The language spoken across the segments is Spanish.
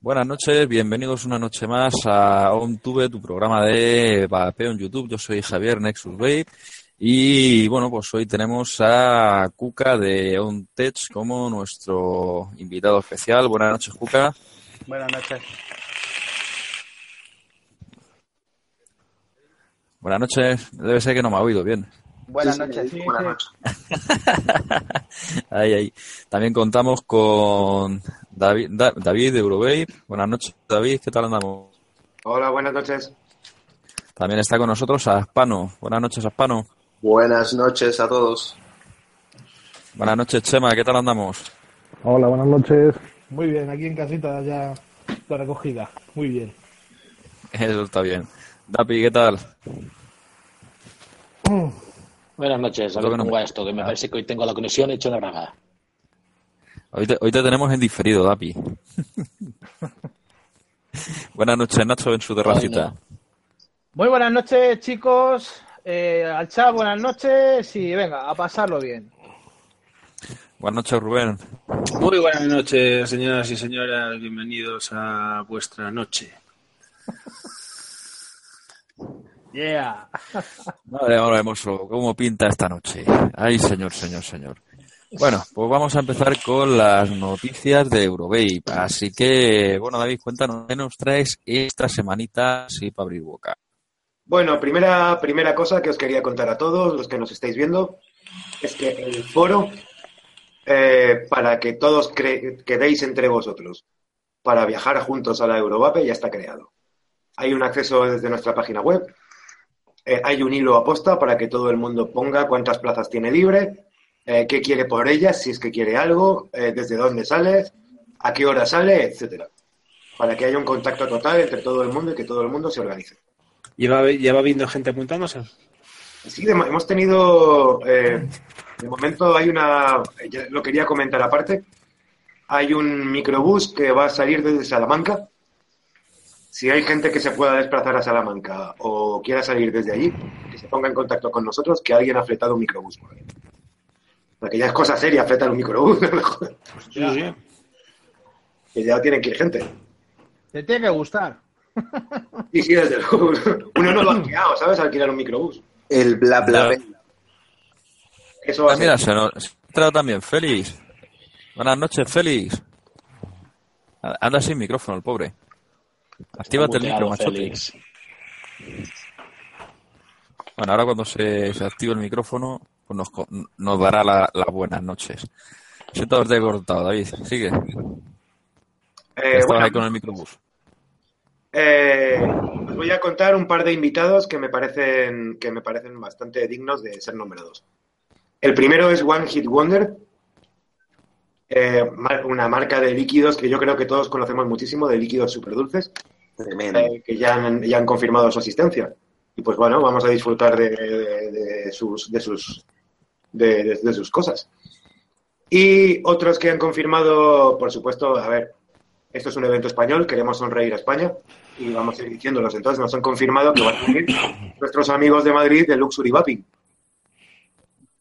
Buenas noches, bienvenidos una noche más a OnTube, tu programa de vapeo en YouTube. Yo soy Javier Nexus Bay y bueno, pues hoy tenemos a Cuca de OnTech como nuestro invitado especial. Buenas noches, Cuca. Buenas noches. Buenas noches, debe ser que no me ha oído bien. Buenas noches. Sí, Buenas noches. ahí, ahí. También contamos con David, Da- David de Eurovape. Buenas noches, David, ¿qué tal andamos? Hola, buenas noches. También está con nosotros Aspano. Buenas noches, Aspano. Buenas noches a todos. Buenas noches, Chema, ¿qué tal andamos? Hola, buenas noches. Muy bien, aquí en casita ya la recogida. Muy bien. Eso está bien. Dapi, ¿qué tal? Buenas noches, a Lo ver cómo va esto, que me parece que hoy tengo la conexión hecho una bragada. Hoy te, hoy te tenemos en diferido, Dapi. Buenas noches, Nacho, en su terracita. Bueno. Muy buenas noches, chicos. Eh, al chat, buenas noches. Y venga, a pasarlo bien. Buenas noches, Rubén. Muy buenas noches, señoras y señores. Bienvenidos a vuestra noche. Yeah. Madre mía, hermoso, ¿cómo pinta esta noche? Ay, señor, señor, señor. Bueno, pues vamos a empezar con las noticias de Eurovape. Así que, bueno, David, cuéntanos, ¿qué nos traes esta semanita así para abrir boca? Bueno, primera, primera cosa que os quería contar a todos los que nos estáis viendo es que el foro, eh, para que todos quedéis entre vosotros, para viajar juntos a la Eurovape, ya está creado. Hay un acceso desde nuestra página web, eh, hay un hilo aposta para que todo el mundo ponga cuántas plazas tiene libre, eh, qué quiere por ellas, si es que quiere algo, eh, desde dónde sale, a qué hora sale, etcétera. Para que haya un contacto total entre todo el mundo y que todo el mundo se organice. ¿Lleva, lleva viendo gente apuntándose? Sí, de- hemos tenido, eh, de momento hay una, lo quería comentar aparte, hay un microbús que va a salir desde Salamanca. Si hay gente que se pueda desplazar a Salamanca o quiera salir desde allí, que se ponga en contacto con nosotros, que alguien ha fletado un microbús por ahí. Porque ya es cosa seria fletar un microbús, no jodas. Sí, sí. que ya tienen que ir gente. Te tiene que gustar. Sí, sí, desde luego. Uno no lo ha alquilado, ¿sabes? Alquilar un microbús. El bla bla bla. Eso va Ah, a mira, ser. se nos se ha entrado también Félix. Buenas noches, Félix. Anda sin micrófono, el pobre. Actívate el micro, machote. Bueno, ahora cuando se, se active el micrófono, pues nos, nos dará la- las buenas noches. Siento haberte cortado, David. Sigue. Eh, bueno, ahí con el microbús. Eh, os voy a contar un par de invitados que me parecen que me parecen bastante dignos de ser nombrados. El primero es One Hit Wonder, eh, una marca de líquidos que yo creo que todos conocemos muchísimo, de líquidos súper dulces, eh, que ya han, ya han confirmado su asistencia. Y pues bueno, vamos a disfrutar de, de- de sus, de, sus, de, de- de sus cosas. Y otros que han confirmado, por supuesto, a ver, esto es un evento español, queremos sonreír a España y vamos a ir diciéndolos. Entonces nos han confirmado que van a acudir nuestros amigos de Madrid de Luxury Vaping.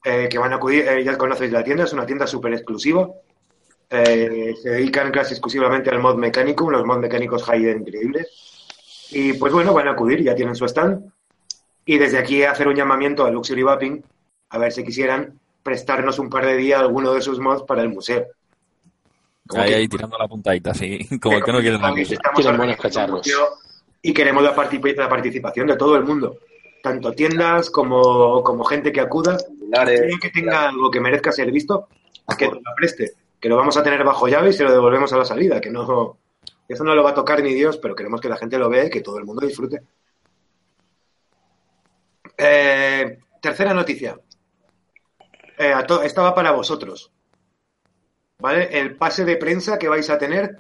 Eh, que van a acudir, eh, ya conocéis la tienda, es una tienda súper exclusiva. Eh, se dedican casi exclusivamente al mod mecánico, los mod mecánicos high-end increíbles. Y pues bueno, van a acudir, ya tienen su stand. Y desde aquí hacer un llamamiento a Luxury Vaping a ver si quisieran prestarnos un par de días alguno de sus mods para el museo. Como Ahí, que- ahí, tirando la puntadita, así. Como el que no quiere la museo Y queremos la, parti- la participación de todo el mundo, tanto tiendas como, como gente que acuda. Alguien que tenga algo que merezca ser visto, que nos lo preste, que lo vamos a tener bajo llave y se lo devolvemos a la salida, que no eso no lo va a tocar ni Dios, pero queremos que la gente lo vea y que todo el mundo disfrute. Eh, tercera noticia. Eh, a to- esta va para vosotros. ¿Vale? El pase de prensa que vais a tener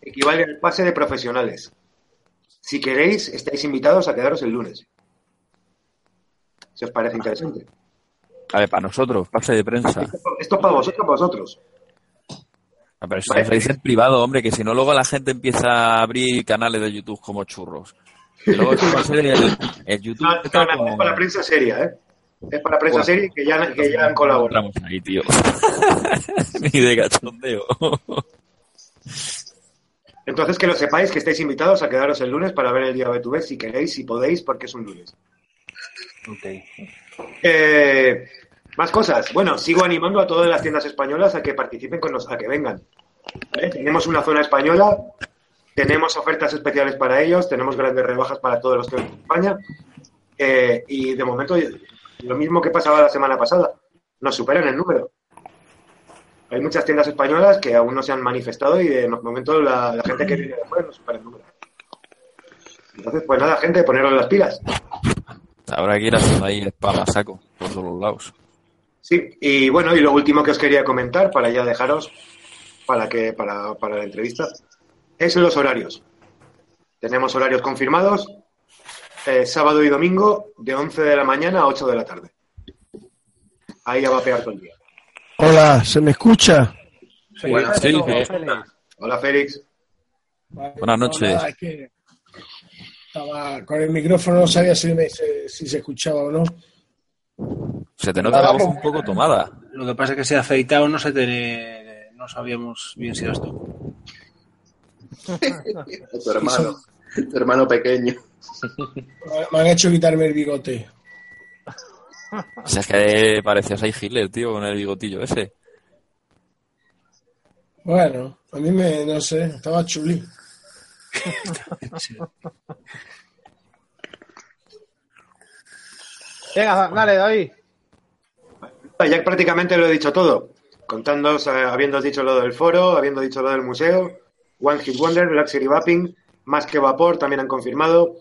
equivale al pase de profesionales. Si queréis, estáis invitados a quedaros el lunes. Si os parece interesante. A ver, para nosotros, pase de prensa. Esto es para vosotros, para vosotros. Ah, Pero eso en privado, hombre, que si no luego la gente empieza a abrir canales de YouTube como churros. Y luego eso va a ser el, el YouTube. No, no, no, es para prensa seria, ¿eh? Es para prensa Bueno. seria que ya, que ya han colaborado. Entramos ahí, tío. Ni de cachondeo. Entonces que lo sepáis, que estáis invitados a quedaros el lunes para ver el día B2B si queréis, si podéis, porque es un lunes. Eh, más cosas. Bueno, sigo animando a todas las tiendas españolas a que participen con nos, a que vengan. ¿Vale? Tenemos una zona española, tenemos ofertas especiales para ellos, tenemos grandes rebajas para todos los que vienen de España. eh, y de momento, lo mismo que pasaba la semana pasada, nos superan el número. Hay muchas tiendas españolas que aún no se han manifestado y de momento la, la gente que viene de fuera nos supera el número. Entonces, pues nada, gente, poneros las pilas. Habrá que ir haciendo ahí a saco por todos los lados. Sí, y bueno, y lo último que os quería comentar para ya dejaros para que para, para la entrevista es los horarios. Tenemos horarios confirmados eh, sábado y domingo de 11 de la mañana a 8 de la tarde. Ahí ya va a pegar todo el día. Hola, ¿se me escucha? Buenas. Sí, Perfecto, sí. Félix. Hola, Félix. Buenas noches. nada, es que estaba con el micrófono, no sabía si, me- si- si se escuchaba o no. Se te nota la voz un poco tomada. Lo que pasa es que se ha afeitado, no se te, no sabíamos bien si eras tú. Tu hermano. Tu hermano pequeño. Me- han hecho quitarme el bigote. O sea, es que parecías ahí Hitler, tío, con el bigotillo ese. Bueno, a mí me, no sé, estaba chuli. Venga, dale, David. Ya prácticamente lo he dicho todo. Contándoos, eh, habiendo dicho lo del foro, habiendo dicho lo del museo, One Hit Wonder, Luxury Vaping, Más que Vapor, también han confirmado.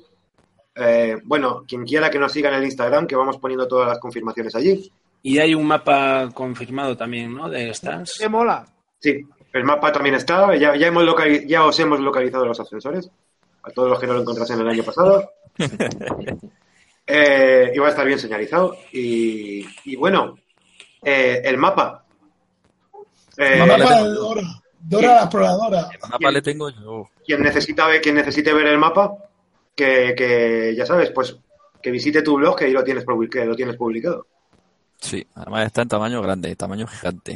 Eh, bueno, quien quiera que nos siga en el Instagram, que vamos poniendo todas las confirmaciones allí. Y hay un mapa confirmado también, ¿no? De stands. ¿Qué mola? Sí, el mapa también está. Ya, ya, hemos ya os hemos localizado los ascensores. A todos los que no lo encontrasen el año pasado. Eh, y va a estar bien señalizado. Y, y bueno, eh, el mapa. Eh, Mapa de. Dora, la exploradora. El mapa le tengo yo. quien necesita ver, quien necesite ver el mapa, que, que ya sabes, pues que visite tu blog que ahí lo tienes, que lo tienes publicado. Sí, además está en tamaño grande, tamaño gigante.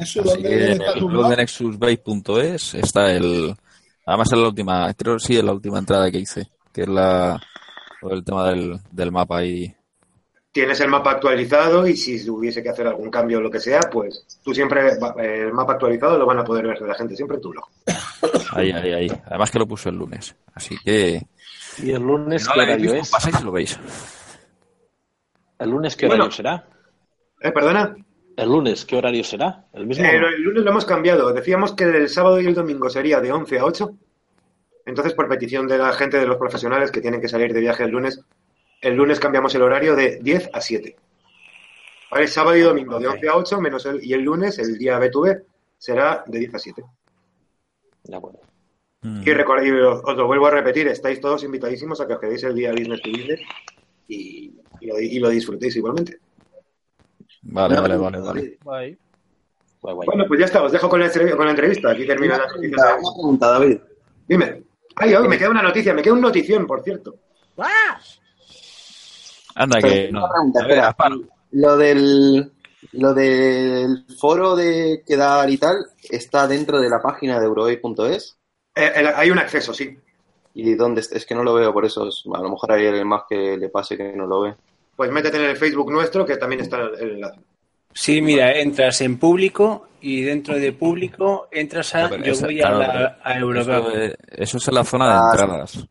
Así ¿dónde, que en el blog de nexusbase.es está el... Además es la última, creo que sí, es la última entrada que hice, que es la el tema del, del mapa ahí. Tienes el mapa actualizado y si hubiese que hacer algún cambio o lo que sea, pues tú siempre, el mapa actualizado lo van a poder ver la gente siempre tu blog. Ahí, ahí, ahí. Además que lo puso el lunes. Así que... ¿Y el lunes no qué lo horario es? pasáis y lo veis. ¿El lunes qué Bueno. horario será? ¿Eh, ¿Perdona? ¿El lunes qué horario será? ¿El mismo? Eh, el lunes lo hemos cambiado. Decíamos que el sábado y el domingo sería de 11 a 8. Entonces, por petición de la gente, de los profesionales que tienen que salir de viaje el lunes, el lunes cambiamos el horario de 10 a 7. Vale, sábado y domingo de 11 a 8, menos el, y el lunes, el día B2B, será de 10 a 7. De acuerdo. Mm. Y, record- y os, os lo vuelvo a repetir, estáis todos invitadísimos a que os quedéis el día Business to Business y, y lo, y lo disfrutéis igualmente. Vale, vale, vale, vale. Bueno, pues ya está, os dejo con la, entre- con la entrevista. Aquí termina la Una pregunta, una pregunta, David. Dime. Ay, ay, me queda una noticia, me queda una notición, por cierto. Anda, que no. Pregunta, ver, espera. Lo del, lo del foro de quedar y tal está dentro de la página de euroey.es. Eh, el- hay un acceso, sí. ¿Y dónde está? Es que no lo veo, por eso es- a lo mejor hay alguien más que le pase que no lo ve. Pues métete en el Facebook nuestro, que también está el, el enlace. Sí, mira, entras en público y dentro de público entras a. Pero Yo esa- voy claro, a, la, pero a Eso, eh, eso es en la zona de Ah, entradas.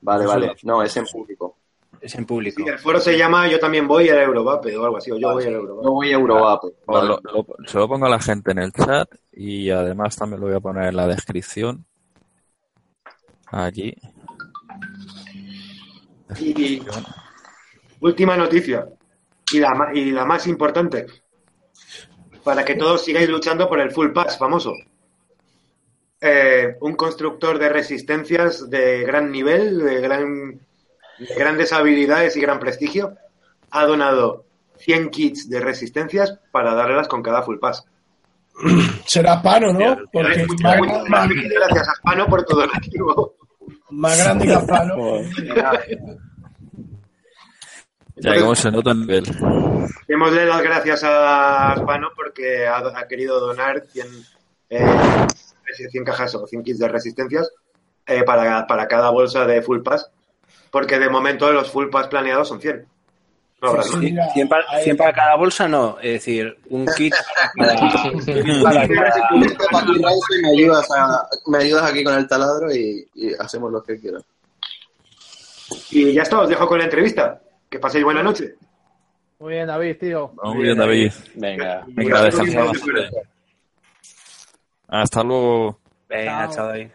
Vale, Eso vale. No, es en público. Es en público. Sí, el foro se llama Yo también voy al Eurovape o algo así, o yo voy al Eurovape. No voy a Eurovape. Bueno, Vale. lo- lo- se lo pongo a la gente en el chat y además también lo voy a poner en la descripción. Aquí. Y última noticia, y la, ma- y la más importante, para que todos sigáis luchando por el Full Pass famoso. Eh, un constructor de resistencias de gran nivel, de, gran, de grandes habilidades y gran prestigio, ha donado 100 kits de resistencias para darlas con cada Full Pass. Será Pano, ¿no? Porque más, muchas más- gracias a Spano por todo el activo. más grande que Pano. Ya como se nota el nivel. Démosle las gracias a Spano porque ha, ha querido donar 100 eh, 100 cajas o 100 kits de resistencias eh, para, para cada bolsa de Full Pass, porque de momento los Full Pass planeados son 100. No habrá Sí, más. sí. Mira, 100 para, ahí- 100 para cada bolsa, no. Es decir, un kit para cada. Me ayudas, a- me ayudas aquí con el taladro y, y hacemos lo que quieras. Y ya está, os dejo con la entrevista. Que paséis buena noche. Muy bien, David, tío. Muy bien, David. Venga. Venga, bastante. Hasta luego. Venga, Chao. chao, David.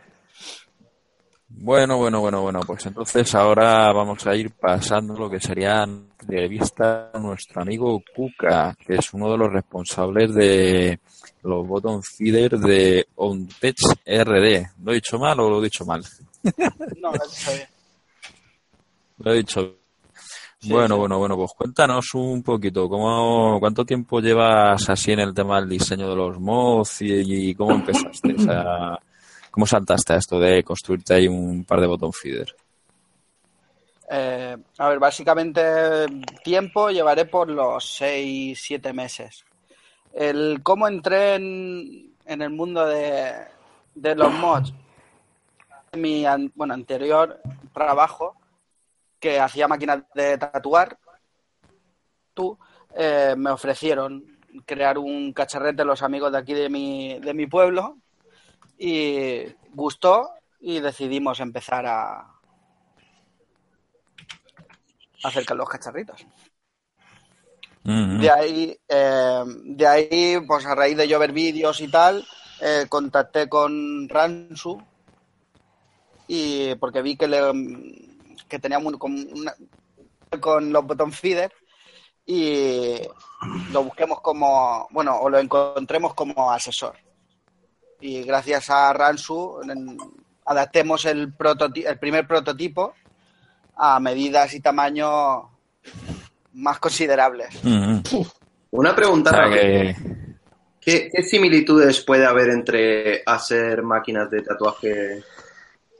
Bueno, bueno, bueno, bueno, pues entonces ahora vamos a ir pasando lo que sería entrevista a nuestro amigo Kuka, que es uno de los responsables de los bottom feeder de OnTech RD. ¿Lo he dicho mal o lo he dicho mal? No, lo has dicho bien. Lo he dicho. bueno, bueno, bueno, pues cuéntanos un poquito, ¿cómo, ¿cuánto tiempo llevas así en el tema del diseño de los mods y, y cómo empezaste? O sea, ¿Cómo saltaste a esto de construirte ahí un par de bottom feeder? Eh, a ver, básicamente tiempo llevaré por los 6, 7 meses. El cómo entré en, en el mundo de, de los mods, mi bueno, anterior trabajo, que hacía máquinas de tatuar, tú, eh, me ofrecieron crear un cacharrete los amigos de aquí de mi, de mi pueblo y gustó y decidimos empezar a, acerca de los cacharritos. De ahí, eh, de ahí, pues a raíz de yo ver vídeos y tal, eh, contacté con Ransu y porque vi que le que tenía muy- con, una- con los bottom feeder y lo busquemos como, bueno, o lo encontremos como asesor. Y gracias a Ransu en- adaptemos el, primer prototipo a medidas y tamaño más considerables. Ujú. Una O pregunta sea rápida. que, ¿Qué, qué similitudes puede haber entre hacer máquinas de tatuaje,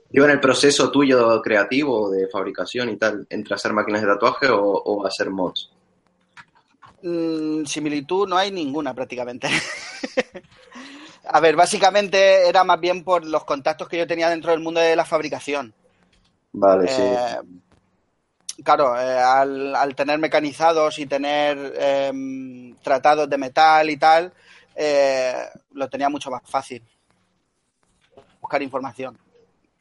digo, en el proceso tuyo creativo de fabricación y tal, entre hacer máquinas de tatuaje o, o hacer mods? Mm, similitud no hay ninguna prácticamente. A ver, básicamente era más bien por los contactos que yo tenía dentro del mundo de la fabricación. Vale, sí. Eh, claro, eh, al, al tener mecanizados y tener em, tratados de metal y tal, eh, lo tenía mucho más fácil. Buscar información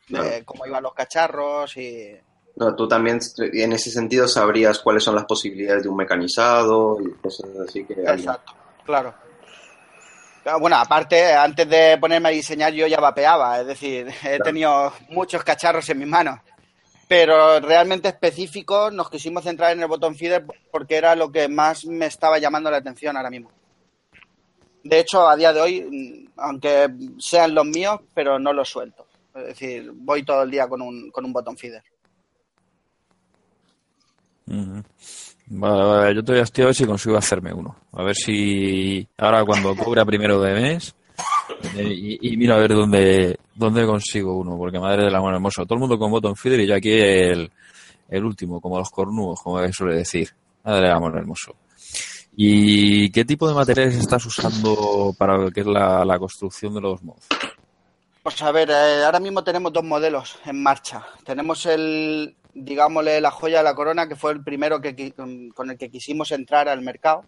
de cómo iban los cacharros y... No, tú también en ese sentido sabrías cuáles son las posibilidades de un mecanizado y cosas así que... Exacto, claro. Bueno, aparte, antes de ponerme a diseñar yo ya vapeaba, es decir, he tenido muchos cacharros en mis manos, pero realmente específico nos quisimos centrar en el botón feeder porque era lo que más me estaba llamando la atención ahora mismo. De hecho, a día de hoy, mm, aunque sean los míos, pero no los suelto. Es decir, voy todo el día con un, con un botón feeder. Vale, vale, yo todavía estoy a ver si consigo hacerme uno. A ver si ahora cuando cobra primero de mes y, y mira a ver dónde, dónde consigo uno, porque madre del amor hermoso, todo el mundo con botón feeder y yo aquí el, el último, como los cornudos, como suele decir. Madre del amor hermoso. ¿Y qué tipo de materiales estás usando para lo que es la, la construcción de los mods? Pues a ver, eh, ahora mismo tenemos dos modelos en marcha. Tenemos el, digámosle, la joya de la corona, que fue el primero que, con el que quisimos entrar al mercado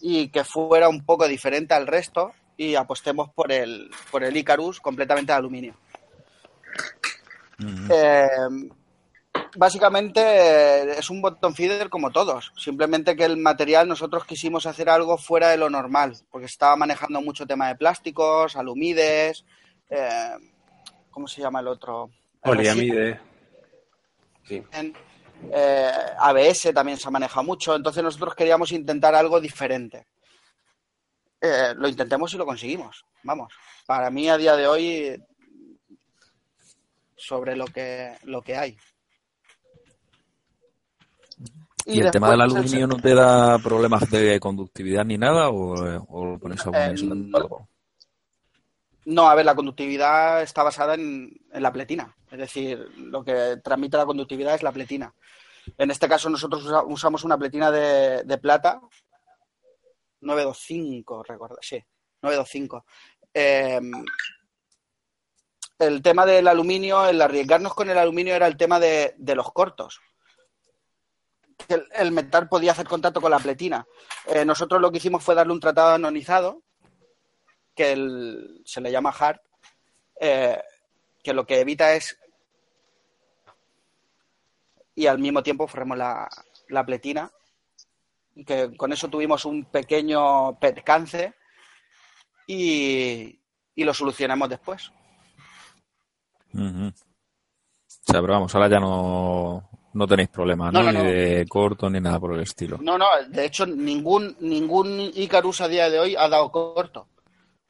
y que fuera un poco diferente al resto y apostemos por el, por el Icarus completamente de aluminio. Eh, básicamente eh, es un bottom feeder como todos, simplemente que el material nosotros quisimos hacer algo fuera de lo normal, porque estaba manejando mucho tema de plásticos, alumides, eh, ¿cómo se llama el otro? Poliamide. Sí. En, eh, ABS también se ha manejado mucho, entonces nosotros queríamos intentar algo diferente. Eh, lo intentemos y lo conseguimos. Vamos, para mí a día de hoy sobre lo que lo que hay. ¿Y, el tema del aluminio no te da problemas de conductividad ni nada o, o lo pones a Eh, no. No, a ver, la conductividad está basada en, la pletina. Es decir, lo que transmite la conductividad es la pletina. En este caso nosotros usa- usamos una pletina de, plata 925, recuerdo, sí, 925. Eh, el tema del aluminio, el arriesgarnos con el aluminio era el tema de, los cortos. El metal podía hacer contacto con la pletina. Eh, nosotros lo que hicimos fue darle un tratado anonizado, que el- se le llama hard, eh, que lo que evita es. Y al mismo tiempo forremos la, la pletina, que con eso tuvimos un pequeño percance y, y lo solucionamos después. Ujú. O sea, pero vamos, ahora ya no, no tenéis problemas, ¿no? No, no, Ni no. de corto ni nada por el estilo. No, no, de hecho ningún, ningún Icarus a día de hoy ha dado corto,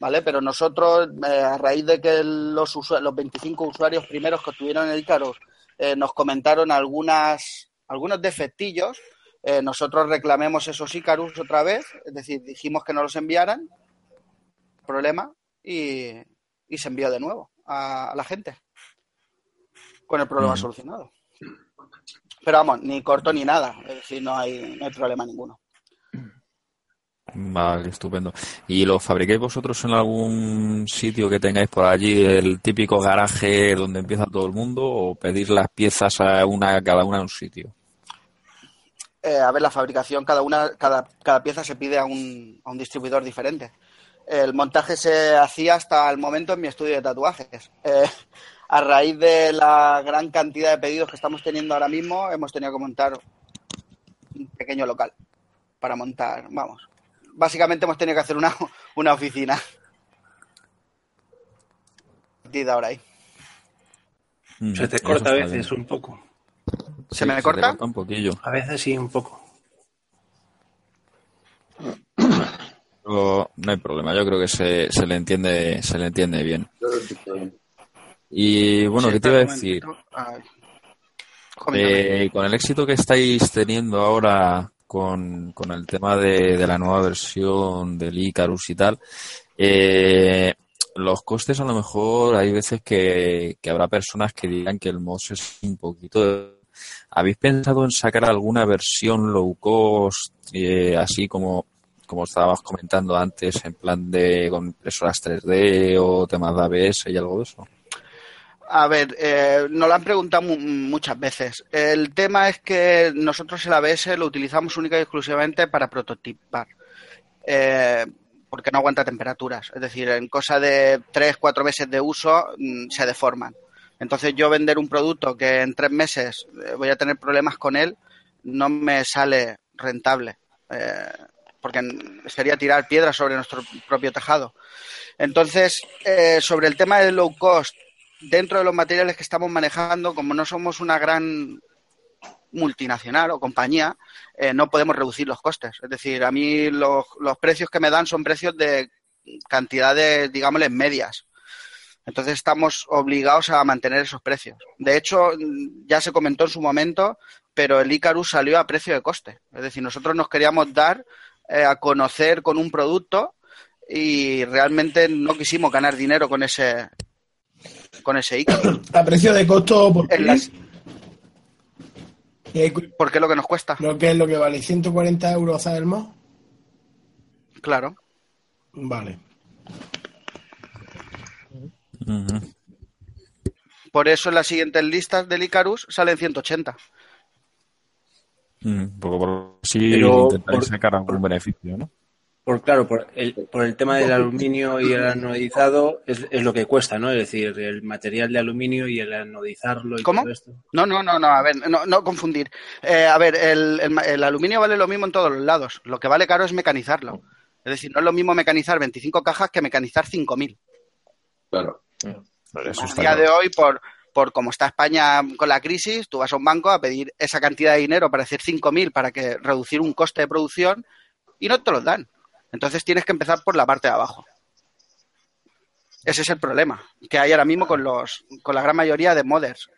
¿vale? Pero nosotros, eh, a raíz de que los, los 25 usuarios primeros que obtuvieron el Icarus eh, nos comentaron algunas, algunos defectillos, eh, nosotros reclamemos esos Icarus otra vez, es decir, dijimos que no los enviaran, problema, y, y se envió de nuevo a, a la gente, con el problema Mm. solucionado. Pero vamos, ni corto ni nada, es decir, no hay, no hay problema ninguno. Vale, estupendo. ¿Y lo fabricáis vosotros en algún sitio que tengáis por allí, el típico garaje donde empieza todo el mundo, o pedís las piezas a una, cada una en un sitio? Eh, a ver, la fabricación, cada una, cada, cada pieza se pide a un, a un distribuidor diferente. El montaje se hacía hasta el momento en mi estudio de tatuajes. Eh, a raíz de la gran cantidad de pedidos que estamos teniendo ahora mismo, hemos tenido que montar un pequeño local para montar, vamos. Básicamente hemos tenido que hacer una, una oficina. Partida ahora ahí. Mm, Se te corta a veces bien. un poco. ¿Se Sí, me te corta? un poquillo. A veces sí, un poco. Pero no hay problema, yo creo que se, se le entiende, se le entiende bien. Y bueno, Sí, ¿qué te iba a decir? momentito. A ver. Coméntame. Eh, con el éxito que estáis teniendo ahora con, con el tema de, de la nueva versión del Icarus y tal, eh, los costes a lo mejor hay veces que, que habrá personas que digan que el MOS es un poquito... ¿Habéis pensado en sacar alguna versión low cost, eh, así como, como estábamos comentando antes, en plan de con impresoras 3D o temas de ABS y algo de eso? A ver, eh, nos lo han preguntado mu- muchas veces. El tema es que nosotros el ABS lo utilizamos única y exclusivamente para prototipar, eh, porque no aguanta temperaturas. Es decir, en cosa de tres, cuatro meses de uso mm, se deforman. Entonces yo vender un producto que en tres meses eh, voy a tener problemas con él no me sale rentable, eh, porque sería tirar piedras sobre nuestro propio tejado. Entonces, eh, sobre el tema del low cost, dentro de los materiales que estamos manejando, como no somos una gran multinacional o compañía, eh, no podemos reducir los costes. Es decir, a mí los, precios que me dan son precios de cantidades, digámosle, medias. Entonces estamos obligados a mantener esos precios. De hecho, ya se comentó en su momento, pero el Icarus salió a precio de coste. Es decir, nosotros nos queríamos dar eh, a conocer con un producto y realmente no quisimos ganar dinero con ese con ese Icarus. A precio de costo, ¿por En las- qué? ¿Por qué lo que nos cuesta? ¿Lo que es lo que vale? ¿140 euros el más? Claro. Vale. Por eso en las siguientes listas del Icarus salen 180. Mm, Porque por si por- sacar algún beneficio, ¿no? Por claro, por el, por el tema del aluminio y el anodizado es, es lo que cuesta, ¿no? Es decir, el material de aluminio y el anodizarlo y ¿Cómo? todo esto. No, no, no, no, a ver, no, no confundir. Eh, a ver, el, el ma- el aluminio vale lo mismo en todos los lados. Lo que vale caro es mecanizarlo. Es decir, no es lo mismo mecanizar 25 cajas que mecanizar 5.000. Claro. Eso A día claro. de hoy, por, por como está España con la crisis, tú vas a un banco a pedir esa cantidad de dinero para hacer 5.000 para que reducir un coste de producción y no te los dan. Entonces tienes que empezar por la parte de abajo. Ese es el problema que hay ahora mismo con, los, con la gran mayoría de modders.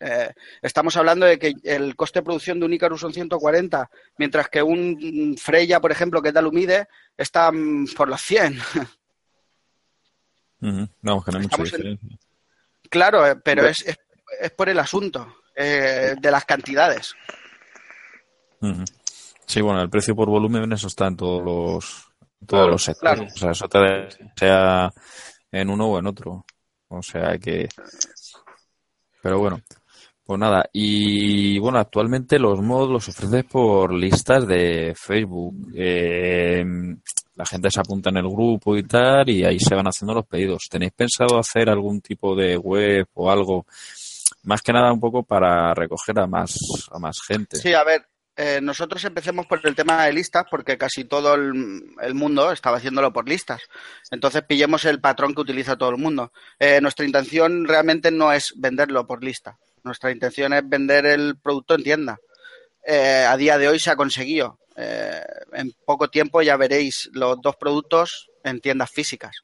Eh, estamos hablando de que el coste de producción de un Icarus son 140, mientras que un Freya, por ejemplo, que es de Alumide, está mm, por los 100. Ujú. Vamos, que no hay mucha en- diferencia. Claro, eh, pero es, es, es por el asunto eh, de las cantidades. Sí, bueno, el precio por volumen, eso está en todos los, todos Claro, los sectores. claro. O sea, eso te da- sea en uno o en otro. O sea que. Pero bueno, pues nada. Y bueno, actualmente los mods los ofreces por listas de Facebook. Eh, la gente se apunta en el grupo y tal, y ahí se van haciendo los pedidos. ¿Tenéis pensado hacer algún tipo de web o algo? Más que nada un poco para recoger a más, a más gente. Sí, a ver, eh, nosotros empecemos por el tema de listas porque casi todo el, el mundo estaba haciéndolo por listas. Entonces pillemos el patrón que utiliza todo el mundo. Eh, nuestra intención realmente no es venderlo por lista. Nuestra intención es vender el producto en tienda. Eh, a día de hoy se ha conseguido. Eh, en poco tiempo ya veréis los dos productos en tiendas físicas.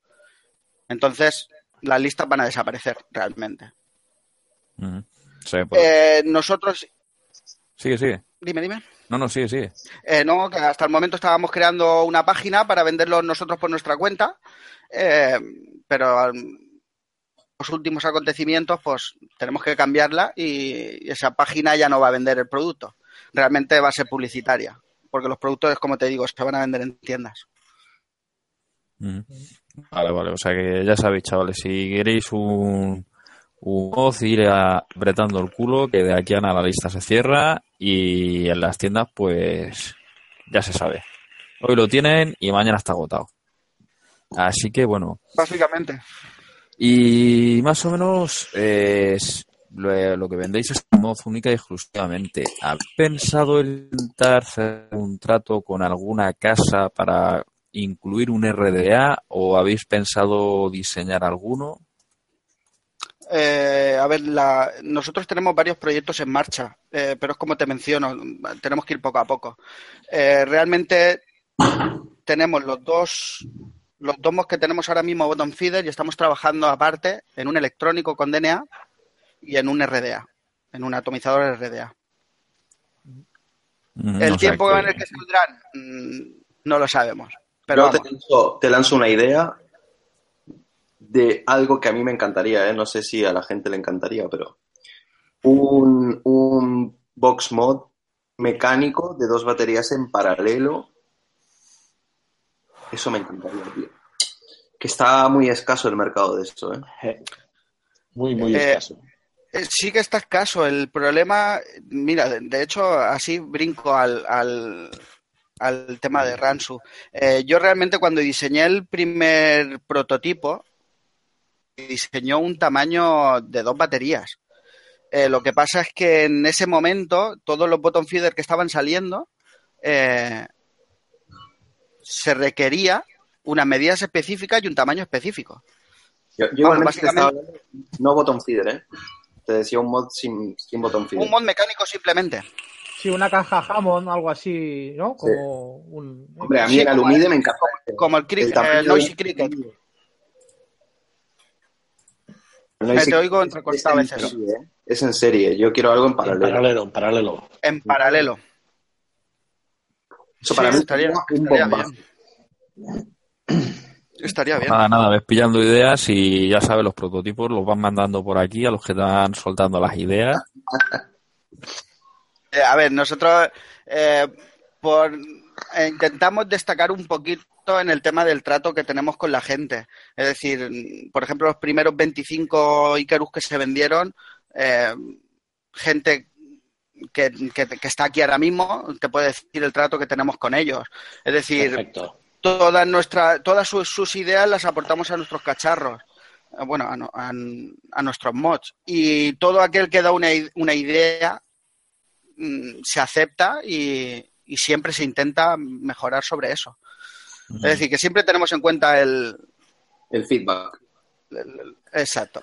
Entonces, las listas van a desaparecer realmente. Sí, pues- Eh, nosotros, Sigue, sigue. Dime, dime. No, no, sigue, sigue. Eh, no, que hasta el momento estábamos creando una página para venderlo nosotros por nuestra cuenta, eh, pero los últimos acontecimientos, pues tenemos que cambiarla y esa página ya no va a vender el producto. Realmente va a ser publicitaria, porque los productos, como te digo, se van a vender en tiendas. Ujú. Vale, vale. O sea que ya sabéis, chavales, si queréis un, un mod, ir apretando el culo, que de aquí a nada la lista se cierra y en las tiendas, pues ya se sabe. Hoy lo tienen y mañana está agotado. Así que bueno, Básicamente. y más o menos eh, es- lo, lo que vendéis es mod única y exclusivamente. ¿Habéis pensado en intentar hacer un trato con alguna casa para incluir un RDA o habéis pensado diseñar alguno? Eh, a ver, la- nosotros tenemos varios proyectos en marcha, eh, pero es como te menciono, tenemos que ir poco a poco. Eh, realmente tenemos los dos, los dos que tenemos ahora mismo bottom feeder y estamos trabajando aparte en un electrónico con DNA y en un RDA, en un atomizador RDA. Mm, El tiempo que- en el que saldrán mm, no lo sabemos, pero Yo te vamos. lanzo, te lanzo una idea de algo que a mí me encantaría, ¿eh? no sé si a la gente le encantaría, pero un, un box mod mecánico de dos baterías en paralelo. Eso me encantaría, tío. Que está muy escaso el mercado de eso, ¿eh? Muy, muy Eh, escaso. Eh, Sí que está escaso. El problema, mira, de, de hecho, así brinco al, al, al tema de Ransu. Eh, yo realmente cuando diseñé el primer prototipo, diseñó un tamaño de dos baterías. Eh, lo que pasa es que en ese momento todos los bottom feeder que estaban saliendo eh, se requería unas medidas específicas y un tamaño específico. Yo, yo Vamos, básicamente- no bottom feeder, ¿eh? Te decía un mod sin, sin bottom feeder. Un mod mecánico simplemente. Sí, una caja Hammond, algo así, ¿no? Como un... Hombre, a mí Sí, el Alumide el- me encanta. Como el, cric- El tamaño el Noisy Cricket. Te oigo entrecortado a es en veces. serie, ¿eh? Es en serie. Yo quiero algo en En paralelo. paralelo, en paralelo. En paralelo. Eso para Sí, mí estaría, bien. Estaría bien. Nada, nada, ves pillando ideas y ya sabes, los prototipos los van mandando por aquí a los que van soltando las ideas. Eh, a ver, nosotros eh, por, eh, intentamos destacar un poquito en el tema del trato que tenemos con la gente. Es decir, por ejemplo, los primeros 25 Icarus que se vendieron, eh, gente que, que- que está aquí ahora mismo te puede decir el trato que tenemos con ellos. Es decir, Perfecto. todas nuestras todas sus, sus ideas las aportamos a nuestros cacharros eh, bueno a, a- a nuestros mods y todo aquel que da una, una idea mm, se acepta y, y siempre se intenta mejorar sobre eso es decir que siempre tenemos en cuenta el, El feedback. el- el- exacto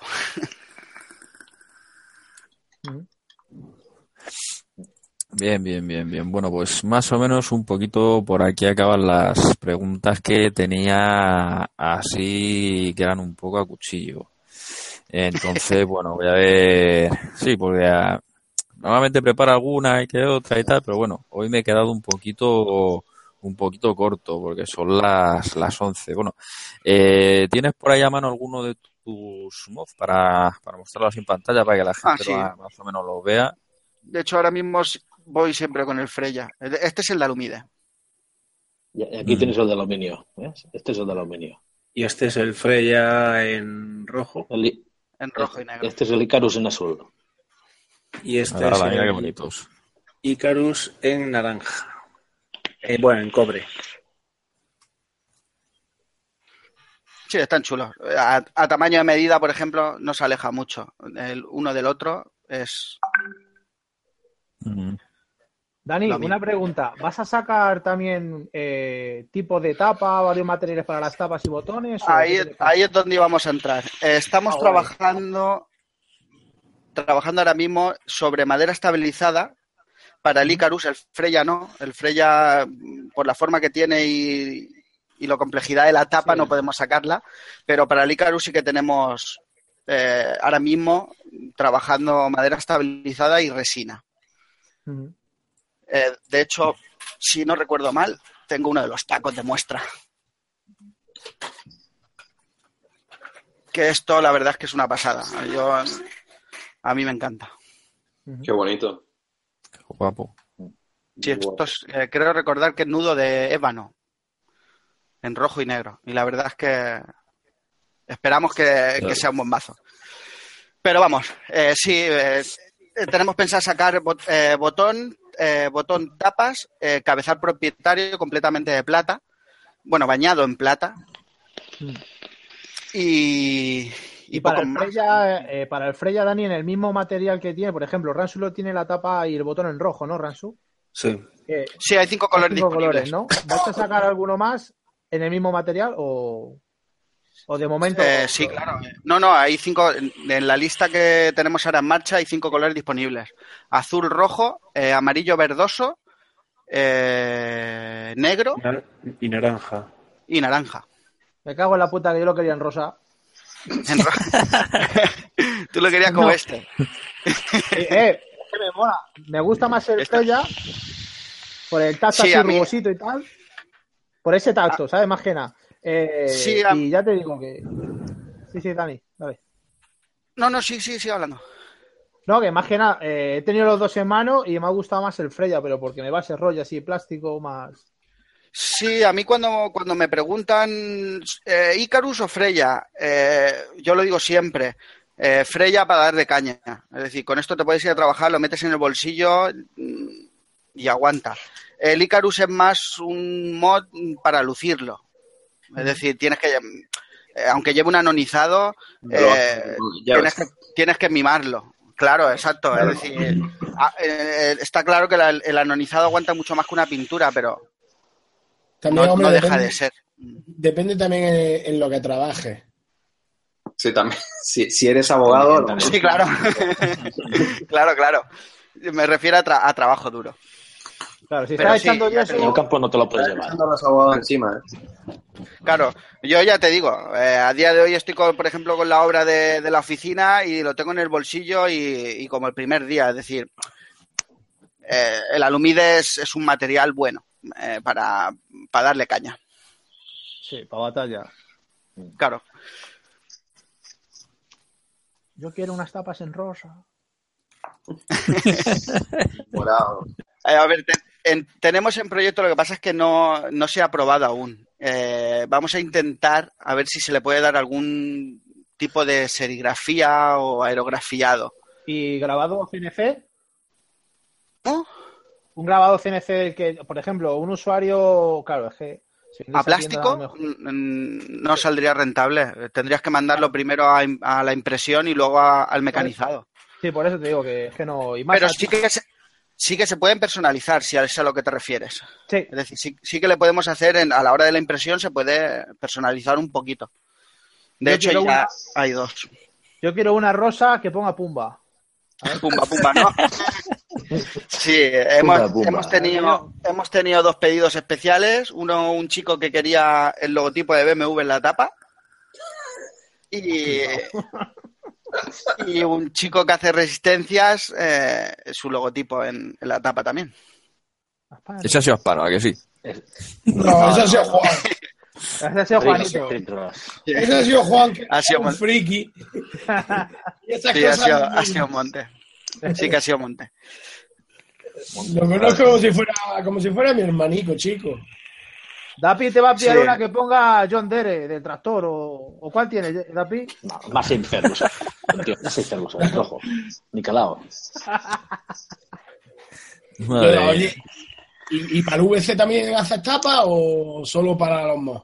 Bien, bien, bien, bien. Bueno, pues más o menos un poquito por aquí acaban las preguntas que tenía así que eran un poco a cuchillo. Entonces, bueno, voy a ver. Sí, porque ah, normalmente preparo alguna y que otra y tal, pero bueno, hoy me he quedado un poquito un poquito corto porque son las las 11. Bueno, eh, ¿tienes por ahí a mano alguno de tus mods para, para mostrarlo así en pantalla para que la gente Ah, sí. lo- más o menos lo vea? de hecho ahora mismo voy siempre con el Freya este es el de Alumide Y aquí Mm. tienes el de aluminio. ¿ves? Este es el de aluminio. Y este es el Freya en rojo. El, en rojo y negro. Este es el Icarus en azul. Y este es el bonitos. Icarus en naranja. Eh, bueno, en cobre. Sí, están chulos. A, a tamaño de medida, por ejemplo, no se aleja mucho. El uno del otro es. Mm. Dani, una pregunta. ¿Vas a sacar también eh, tipo de tapa, varios materiales para las tapas y botones? Ahí, es donde íbamos a entrar. Eh, estamos Ah, trabajando, trabajando ahora mismo sobre madera estabilizada para el Icarus, el Freya no. El Freya, por la forma que tiene y, y la complejidad de la tapa, Sí. no podemos sacarla. Pero para el Icarus sí que tenemos eh, ahora mismo trabajando madera estabilizada y resina. Eh, de hecho, si no recuerdo mal, tengo uno de los tacos de muestra. Que esto, la verdad es que es una pasada. Yo, a mí me encanta. Qué bonito. Guapo. Sí, esto es, eh, creo recordar que es nudo de ébano, en rojo y negro. Y la verdad es que esperamos que, que sea un bombazo. Pero vamos, eh, sí, eh, tenemos pensado sacar bot- eh, botón, eh, botón tapas, eh, cabezal propietario completamente de plata, bueno, bañado en plata. Mm. Y, y, Y para poco el, más. Freya, eh, para el Freya, Dani, en el mismo material que tiene, por ejemplo, Ransu lo tiene la tapa y el botón en rojo, ¿no, Ransu? Sí. Eh, Sí, hay cinco colores cinco disponibles. colores, ¿no? ¿Vas a sacar alguno más en el mismo material o, o de momento? Eh, sí, claro. No, no, hay cinco. En la lista que tenemos ahora en marcha hay cinco colores disponibles: azul, rojo, eh, amarillo verdoso, eh, negro Y naranja. y naranja. Me cago en la puta que yo lo quería en rosa. Tú lo querías como No. este. Eh, eh, es que me mola. Me gusta más el Freya por el tacto Sí, así rugosito y tal. Por ese tacto, ¿sabes? Más que nada. Eh, Sí, a- Y ya te digo que. Sí, sí, Dani, dale. No, no, sí, sí, sigue hablando. No, que más que nada, eh, he tenido los dos en mano y me ha gustado más el Freya, pero porque me va ese rollo así plástico más. Sí, a mí cuando, cuando me preguntan eh, Icarus o Freya, eh, yo lo digo siempre, eh, Freya para dar de caña. Es decir, con esto te puedes ir a trabajar, lo metes en el bolsillo mm, y aguanta. El Icarus es más un mod para lucirlo. Es decir, tienes que, eh, aunque lleve un anonizado, eh, tienes, que, tienes que mimarlo. Claro, exacto. Es decir, ah, está claro que la- el anonizado aguanta mucho más que una pintura, pero También, no, hombre, no deja depende, de ser. depende también en, en lo que trabaje. Sí, también. Si, si eres abogado, no. Sí, claro. claro, claro. Me refiero a, tra- a trabajo duro. Claro, si estás sí, echando ya yeso. te En el campo no te lo puedes llevar. Echando a los abogados encima. ¿eh? Claro, yo ya te digo, eh, a día de hoy estoy, con, por ejemplo, con la obra de, de la oficina y lo tengo en el bolsillo y, y como el primer día, es decir, eh, el alumides es un material bueno eh, para, para darle caña. Sí, para batalla. Claro. Yo quiero unas tapas en rosa. Morado. Eh, a ver, te- en- tenemos en proyecto, lo que pasa es que no, no se ha aprobado aún. Eh, vamos a intentar a ver si se le puede dar algún tipo de serigrafía o aerografiado. ¿Y grabado CNC? ¿No? Un grabado CNC que, por ejemplo, un usuario, claro, es que... si ¿A tienda, plástico? mejor- Mm, No saldría rentable. Tendrías que mandarlo primero a, la impresión y luego a- al mecanizado. Sí, por eso te digo que, es que no... Y más Pero sí que, se, sí que se pueden personalizar, si es a lo que te refieres. Sí, Es decir, sí, sí que le podemos hacer, en- a la hora de la impresión, se puede personalizar un poquito. De Yo hecho, ya una- hay dos. yo quiero una rosa que ponga pumba. Pumba, pumba, ¿no? Sí, hemos, Pumba, pumba. hemos tenido, hemos tenido dos pedidos especiales. Uno, un chico que quería el logotipo de BMW en la tapa. Y, y un chico que hace resistencias, eh, su logotipo en, en la tapa también. Ese ha sido Asparo, ¿a que sí? No, eso ha sido Juan. Ese ha sido Juanito. Ese ha sido Juan, que Ha es sido un Mon- friki. Y esas Sí, ha sido, ha sido Monte. Sí que ha sido Monte. Lo conozco como si fuera, como si fuera mi hermanico, chico. Dapi te va a pillar Sí. una que ponga John Dere del tractor o, o ¿cuál tiene, Dapi? Más enfermos. Tío, no seis termos en el rojo. Ni calado. Madre Pero, oye, ¿y, y para el VC también haces tapa o solo para los mos?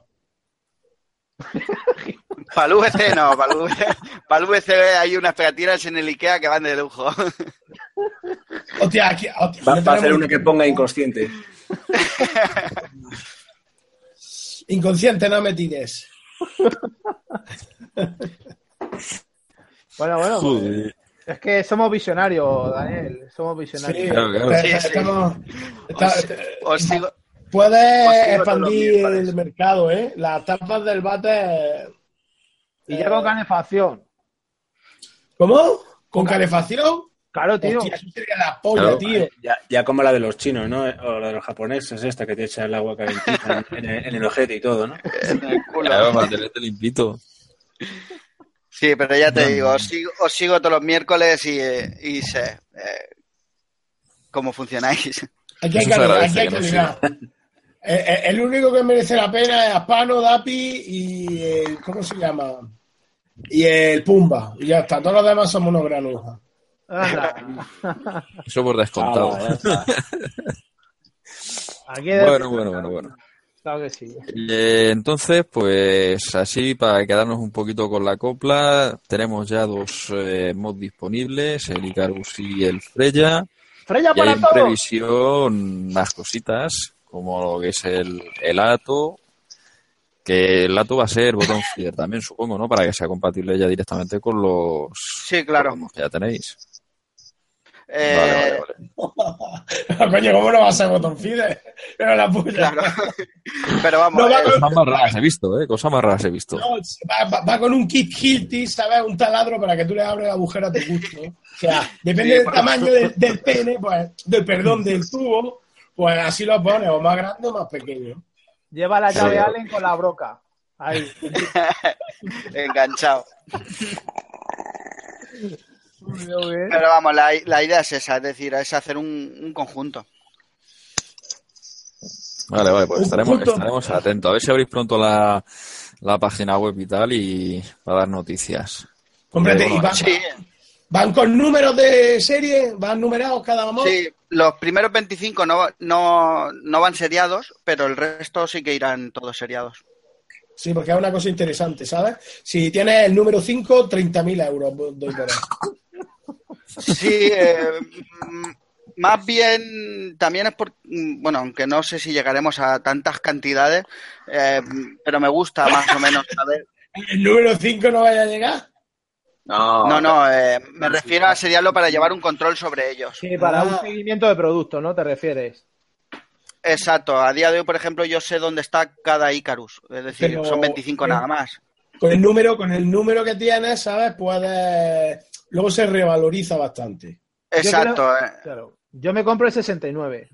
Para el VC no, para el VC, para el VC hay unas pegatinas en el Ikea que van de lujo. Hostia, aquí, hostia, Va, no va a hacer uno que ponga inconsciente. Inconsciente, no me tires. Bueno, bueno. pues, Joder. es que somos visionarios, Daniel. Somos visionarios. Sí, Claro, claro. está- Sí, sí. estamos- está- Os, os sigo, puedes los expandir el mercado, ¿eh? Las tapas del bate. Y ya con calefacción. ¿Cómo? ¿Con calefacción? Claro, tío. Hostia, eso sería la polla, Claro. tío. Ya, ya como la de los chinos, ¿no? O la de los japoneses, esta que te echa el agua calentita en, en el, en el ojete y todo, ¿no? Claro, para tenerte limpito. Sí, pero ya te No, digo, no. os sigo, os sigo todos los miércoles y, eh, y sé eh, cómo funcionáis. Aquí hay, calidad, aquí hay calidad. Eh, eh, el único que merece la pena es Aspano, Dapi y. el- ¿Cómo se llama? Y el Pumba. Y ya está. Todos los demás somos unos granujas. Eso por descontado. Ah, Bueno, bueno, bueno, bueno. Claro que sí. Eh, entonces, pues así para quedarnos un poquito con la copla, tenemos ya dos eh, mods disponibles, el Icarus y el Freya. Freya Y hay para en todos. previsión más cositas, como lo que es el, el Ato, que el Ato va a ser botón feeder también, supongo, ¿no? Para que sea compatible ya directamente con los, Sí, claro. los que ya tenéis. Eh, Vale, vale, vale. Coño, ¿cómo no va a ser botón fide? Pero la puta. Claro. Pero vamos, No, va eh, con- Cosas más raras he visto, ¿eh? Cosas más raras he visto. No, va, va- va con un kit Hilti, ¿sabes? Un taladro para que tú le abres el agujero a tu gusto. O sea, depende Sí, del tamaño del, del pene, pues, del perdón, del tubo, pues así lo pones, o más grande o más pequeño. Lleva la llave Sí. Allen con la broca. Ahí. enganchado. Pero vamos, la, la idea es esa, es decir, es hacer un, un conjunto. Vale, vale, pues estaremos, estaremos atentos. A ver si abrís pronto la, la página web y tal y para dar noticias. Bueno, y van, Sí, van con números de serie, van numerados cada amor. sí, los primeros 25 no, no, no van seriados, pero el resto sí que irán todos seriados. Sí, porque es una cosa interesante, ¿sabes? Si tienes el número 5, 30.000 euros doy por. Sí, eh, más bien también es por, bueno, aunque no sé si llegaremos a tantas cantidades, eh, pero me gusta más o menos saber. ¿El número 5 no vaya a llegar? No, No, no, eh, me refiero a seriarlo para llevar un control sobre ellos. Sí, para Ah. un seguimiento de producto, ¿no? ¿Te refieres? Exacto, a día de hoy, por ejemplo, yo sé dónde está cada Icarus, es decir, Pero- son 25 nada más. Con el número, con el número que tienes, ¿sabes? Puedes. Luego se revaloriza bastante. Exacto, eh, Claro. Yo me compro el 69.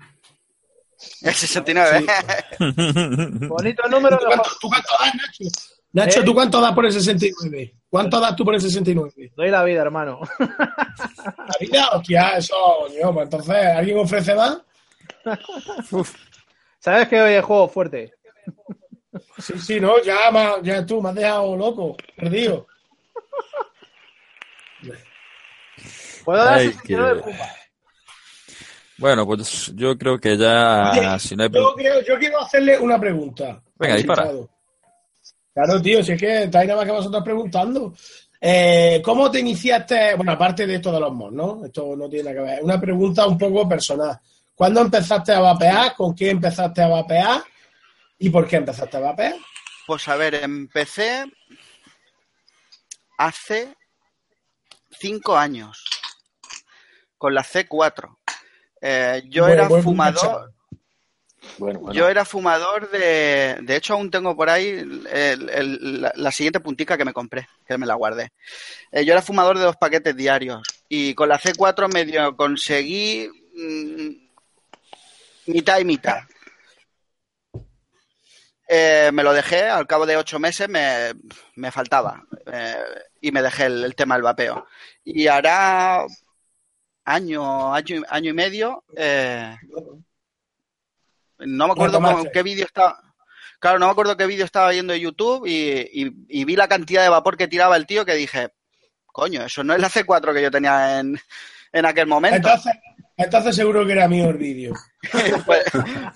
el 69. Bonito número. ¿Tú cuánto, tú cuánto das, Nacho? Nacho, ¿Eh? ¿tú cuánto das por el 69? ¿Cuánto das tú por el 69? Doy la vida, hermano. La vida, hostia, eso, coño, pues entonces, ¿alguien ofrece más? ¿Sabes que hoy es juego fuerte? Sí, sí, no, ya, ma- ya tú me has dejado loco, perdido. Puedo dar Ay, 69 qué- Pumba. Bueno, pues yo creo que ya, Oye, si no hay... Yo, creo- yo quiero hacerle una pregunta. Venga, dispara. invitado. Claro, tío, si es que estáis nada más que vosotros preguntando. Eh, ¿Cómo te iniciaste? Bueno, aparte de esto de los mods, ¿no? Esto no tiene nada que ver. Una pregunta un poco personal. ¿Cuándo empezaste a vapear? ¿Con qué empezaste a vapear? ¿Y por qué empezaste a vapear? Pues a ver, empecé hace cinco años con la C4. Eh, yo era buen fumador. Chaval. Bueno, bueno. Yo era fumador de. De hecho, aún tengo por ahí el- el- la, la siguiente puntica que me compré, que me la guardé. Eh, yo era fumador de dos paquetes diarios. Y con la C4 medio conseguí mm, mitad y mitad. Eh, me lo dejé, al cabo de ocho meses me, me faltaba. eh, y me dejé el, el tema del vapeo. Y hará año, año, y- año y medio. eh, no me acuerdo macho. qué vídeo estaba. Claro, no me acuerdo qué vídeo estaba viendo de YouTube y, y- y vi la cantidad de vapor que tiraba el tío que dije, Coño, eso no es la C4 que yo tenía en, en aquel momento. Entonces, entonces seguro que era mío el vídeo.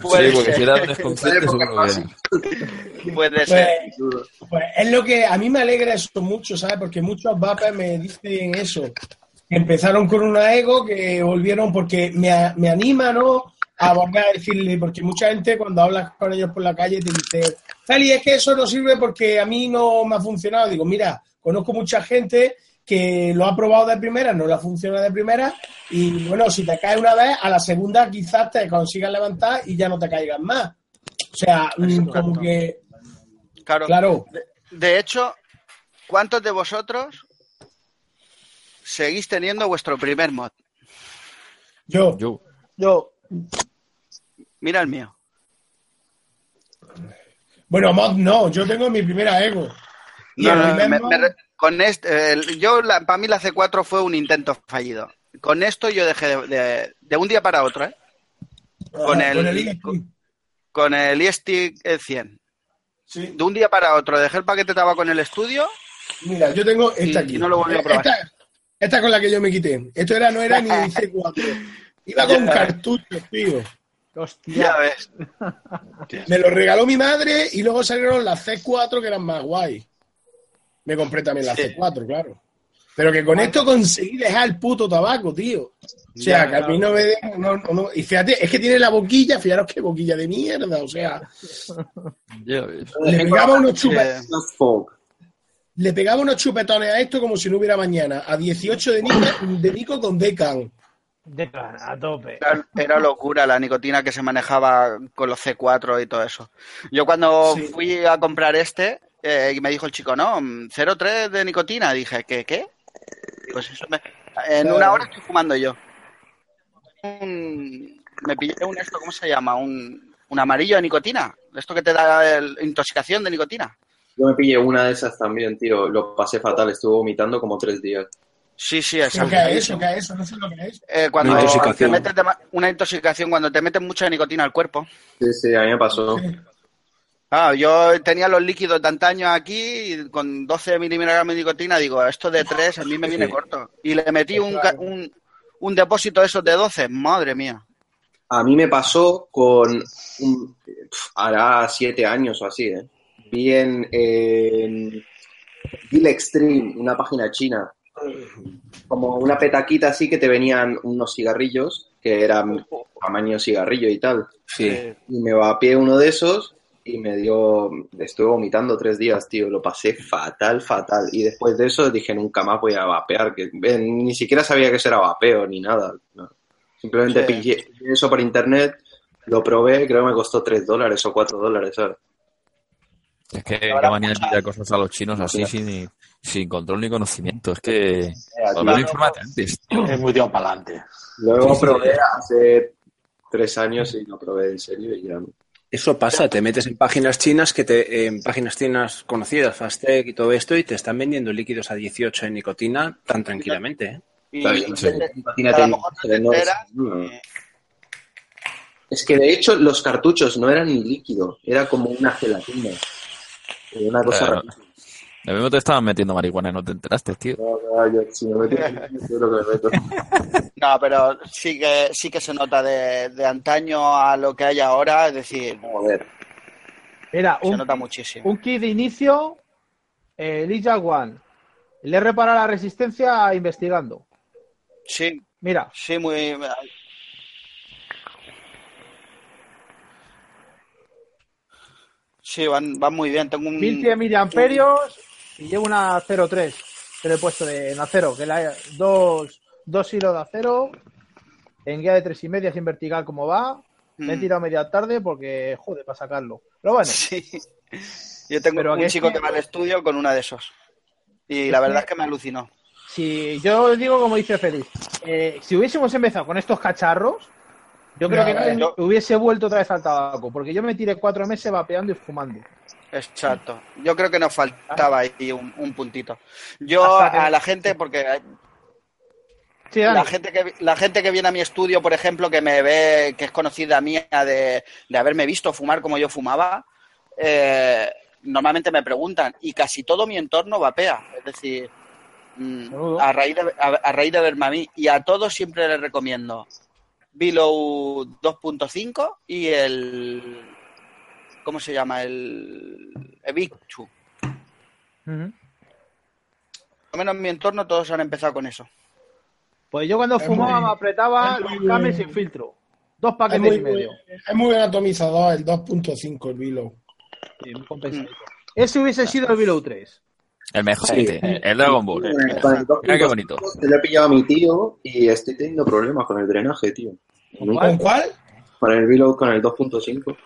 Puede, Sí, porque si era desconsciente seguro que era. puede ser. Pues, pues es lo que a mí me alegra eso mucho, ¿sabes? Porque muchos vapers me dicen eso. Empezaron con una ego que volvieron porque me, me anima, ¿no? A volver a decirle, porque mucha gente cuando hablas con ellos por la calle te dice, Tali, es que eso no sirve porque a mí no me ha funcionado. Digo, mira, conozco mucha gente que lo ha probado de primera, no le ha funcionado de primera, y bueno, si te caes una vez, a la segunda quizás te consigas levantar y ya no te caigas más. O sea, mm, como que, Claro. claro, De hecho, ¿cuántos de vosotros seguís teniendo vuestro primer mod? yo, Yo, Yo, Mira el mío. Bueno, mod no, yo tengo mi primera ego. Y No, el no, me- mod- me re- con este, el- yo, la, para mí la C4 fue un intento fallido. Con esto yo dejé de, de- de un día para otro, ¿eh? con Ajá, el- ISP. Con el iStick 100. Sí. De un día para otro dejé el paquete de tabaco en el estudio Mira, yo tengo esta y, aquí. y no lo volví a probar. Esta, esta con la que yo me quité. Esto era, no era ni C4. Iba con cartuchos, tío. Hostia. Ya ves. Me lo regaló mi madre y luego salieron las C4 que eran más guay. Me compré también las Sí. C4, claro. Pero que con esto conseguí dejar el puto tabaco, tío. O sea, Ya, que a mí no me deja- no- no- Y fíjate, es que tiene la boquilla, fijaros qué boquilla de mierda. O sea, ya ves. le pegaba unos folk. Le pegaba unos chupetones a esto como si no hubiera mañana. A 18 de, Nico, de Nico con Decan. De a tope. Era, era locura la nicotina que se manejaba con los C4 y todo eso. Yo cuando Sí. fui a comprar este, eh, y me dijo el chico, no, mm, 0,3 de nicotina. Dije, ¿qué? ¿Qué? Pues eso me- En Claro. una hora estoy fumando yo. Un- me pillé un esto, ¿cómo se llama? Un, un amarillo de nicotina. Esto que te da el- intoxicación de nicotina. Yo me pillé una de esas también, tío. Lo pasé fatal. Estuve vomitando como tres días. Sí, sí, ¿Pero exacto. qué es eso? ¿Qué es eso? No sé lo que es. Eh, cuando Una te intoxicación. metes dema- una intoxicación, cuando te meten mucha nicotina al cuerpo. Sí, sí, a mí me pasó. Ah, yo tenía los líquidos de antaño aquí y con 12 miligramos de nicotina, digo, esto de 3 a mí me viene Sí. corto. Y le metí un, ca- un, un depósito de esos de 12, madre mía. A mí me pasó con. Un, hará siete años o así, ¿eh? Vi en, en Deal Extreme, una página china, como una petaquita así que te venían unos cigarrillos que eran tamaño cigarrillo y tal. Sí. Y me vapeé uno de esos y me dio. Estuve vomitando tres días, tío. Lo pasé fatal, fatal. Y después de eso dije, nunca más voy a vapear. Que, eh, ni siquiera sabía que eso era vapeo ni nada. no. Simplemente Sí. pillé eso por internet, lo probé, creo que me costó tres dólares o cuatro dólares, ¿sabes? Es que qué manía de cosas a los chinos así sin, sin control ni conocimiento. Es que. Lo menos infórmate antes. Es muy tío para adelante. Luego Sí, sí. probé hace tres años y lo probé en serio y ya. Eso pasa, te metes en páginas chinas que te, en páginas chinas conocidas, Fastec y todo esto, y te están vendiendo líquidos a 18 en nicotina tan tranquilamente. ¿eh? Y, y sí. no no no. eh, Es que de hecho los cartuchos no eran ni líquido, era como una gelatina. Una cosa Claro. Lo mismo te estaban metiendo marihuana y no te enteraste, tío. No, no, yo, si me meto en seguro que me meto. No, pero sí que, sí que se nota de, de antaño a lo que hay ahora, es decir, Joder. Mira, se un, nota muchísimo. un kit de inicio, eh, Lija One. Le repara la resistencia investigando. Sí, Mira, sí, muy... Sí, van, van muy bien. Tengo un... 1100 miliamperios y llevo una 03 que le he puesto de, en acero, que la dos, dos hilos de acero en guía de tres y media sin vertical como va. Me he Mm. tirado media tarde porque, joder, para sacarlo. Pero bueno, Sí. Yo tengo Pero un chico que- va al estudio con una de esos. Y la verdad es que me alucinó. si yo digo como dice Félix, eh, si hubiésemos empezado con estos cacharros, yo creo que yo- hubiese vuelto otra vez al tabaco, porque yo me tiré cuatro meses vapeando y fumando. Exacto. Yo creo que nos faltaba ahí un, un puntito. Yo Hasta que- a la gente, porque Sí, la gente que la gente que viene a mi estudio, por ejemplo, que me ve, que es conocida mía de, de haberme visto fumar como yo fumaba, eh, normalmente me preguntan y casi todo mi entorno vapea. Es decir, Mm, a, raíz de, a, a raíz de verme a mí. Y a todos siempre les recomiendo Below 2.5 y el. ¿Cómo se llama? El. Evictu. Lo menos en mi entorno todos han empezado con eso. Pues yo cuando Es fumaba muy- me apretaba los cames sin filtro. Dos Es paquetes muy, y medio. es muy buen atomizador el 2.5, el Below. Sí, muy. Ese hubiese sido el Below 3. El mejor, Sí. el Dragon Ball. Mira qué bonito. 2.5 Se lo he pillado a mi tío y estoy teniendo problemas con el drenaje, tío. ¿Con cuál? Con el Reload con el 2.5.